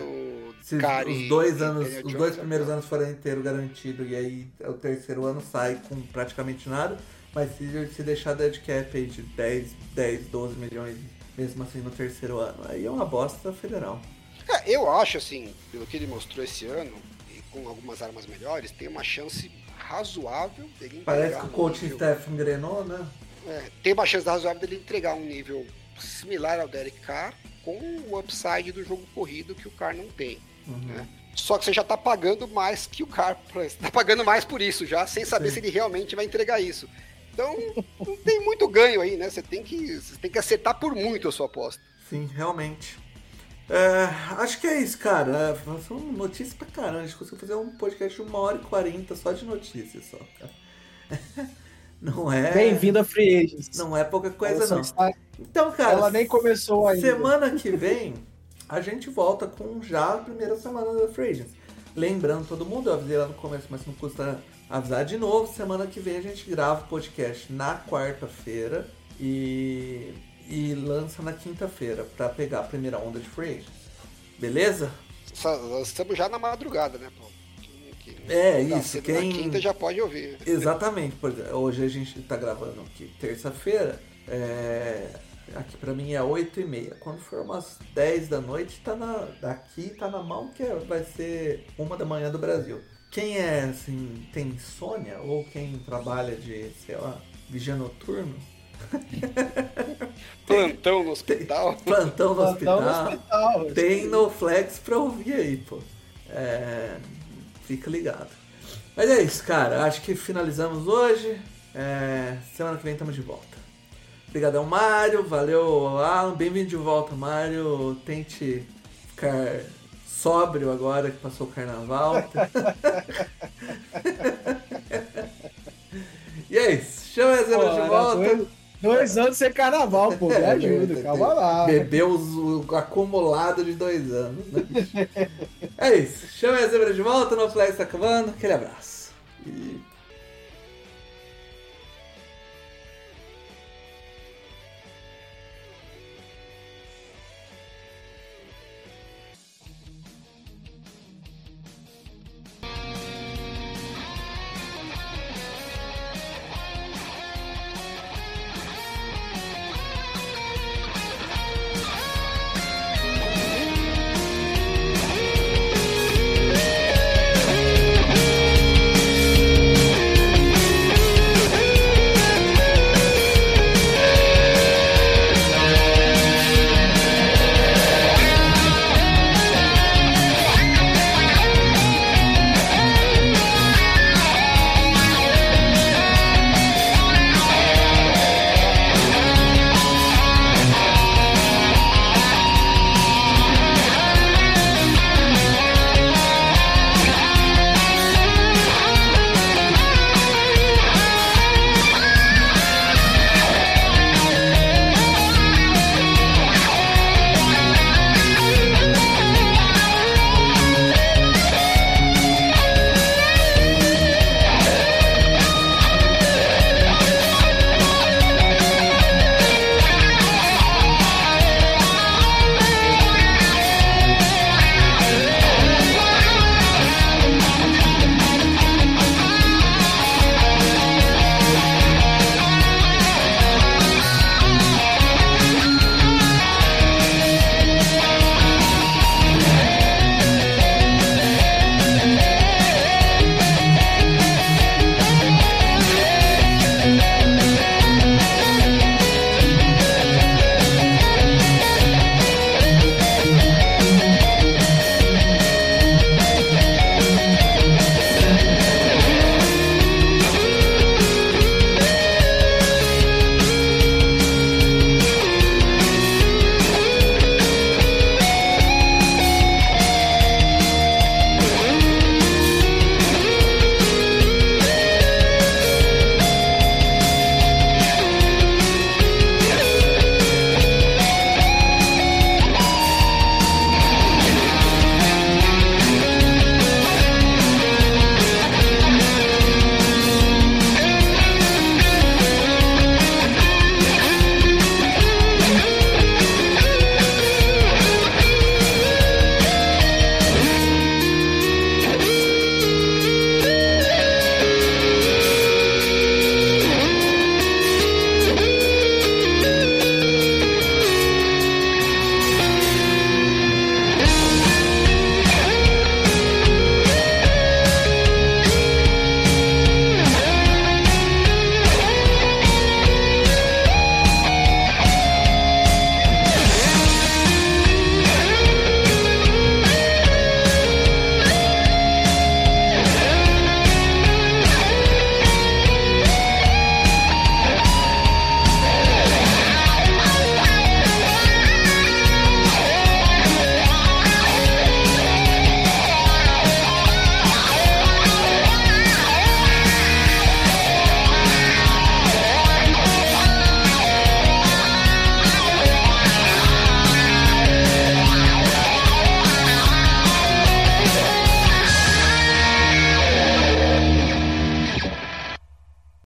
Se os- Cari os dois anos, os dois é primeiros anos forem inteiro garantido e aí o terceiro ano sai com praticamente nada, mas se, se deixar dead cap aí de 10, 10, 12 milhões mesmo assim no terceiro ano, aí é uma bosta federal. É, eu acho, assim, pelo que ele mostrou esse ano, e com algumas armas melhores, tem uma chance razoável dele Parece que o um coaching nível- staff engrenou, né? É, tem uma chance razoável dele entregar um nível similar ao Derek Carr, com o upside do jogo corrido que o Carr não tem. Uhum. né? Só que você já tá pagando mais que o Carr. pra- Você tá pagando mais por isso já, sem saber Sim. se ele realmente vai entregar isso. Então, não tem muito ganho aí, né? Você tem que, você tem que acertar por muito a sua aposta. Sim, realmente. É, acho que é isso, cara. É, são notícias pra caramba. A gente conseguiu fazer um podcast de uma hora e quarenta só de notícias só, cara. Não é. Bem-vindo a Free Agents. Não é pouca coisa, Ela não. está- Então, cara. Ela nem começou ainda. Semana que vem, a gente volta com já a primeira semana da Free Agents. Lembrando todo mundo, eu avisei lá no começo, mas não custa avisar de novo. Semana que vem a gente grava o podcast na quarta-feira e, e lança na quinta-feira pra pegar a primeira onda de Free Agents. Beleza? Nós estamos já na madrugada, né, Paulo? É, isso, quem- Na quinta já pode ouvir. Exatamente. Por exemplo, hoje a gente tá gravando aqui terça-feira. é, Aqui pra mim é 8 e meia. Quando for umas 10 da noite, tá na... daqui tá na mão que é- vai ser uma da manhã do Brasil. Quem é assim, tem insônia ou quem trabalha de, sei lá, vigia noturno, Plantão no hospital. plantão no Plantão no hospital, hospital. tem no Flex pra ouvir aí, pô. É, fica ligado. Mas é isso, cara. Acho que finalizamos hoje. É, semana que vem estamos de volta. Obrigadão, Mário. Valeu, Alan. Bem-vindo de volta, Mário. Tente ficar sóbrio agora que passou o carnaval. e é isso. Chama a Zebra de volta. Dois, anos sem carnaval, pô. Me ajuda, calma lá. Bebeu o acumulado de dois anos, né? é isso. Chama a zebra de volta, no Flex tá acabando. Aquele abraço. E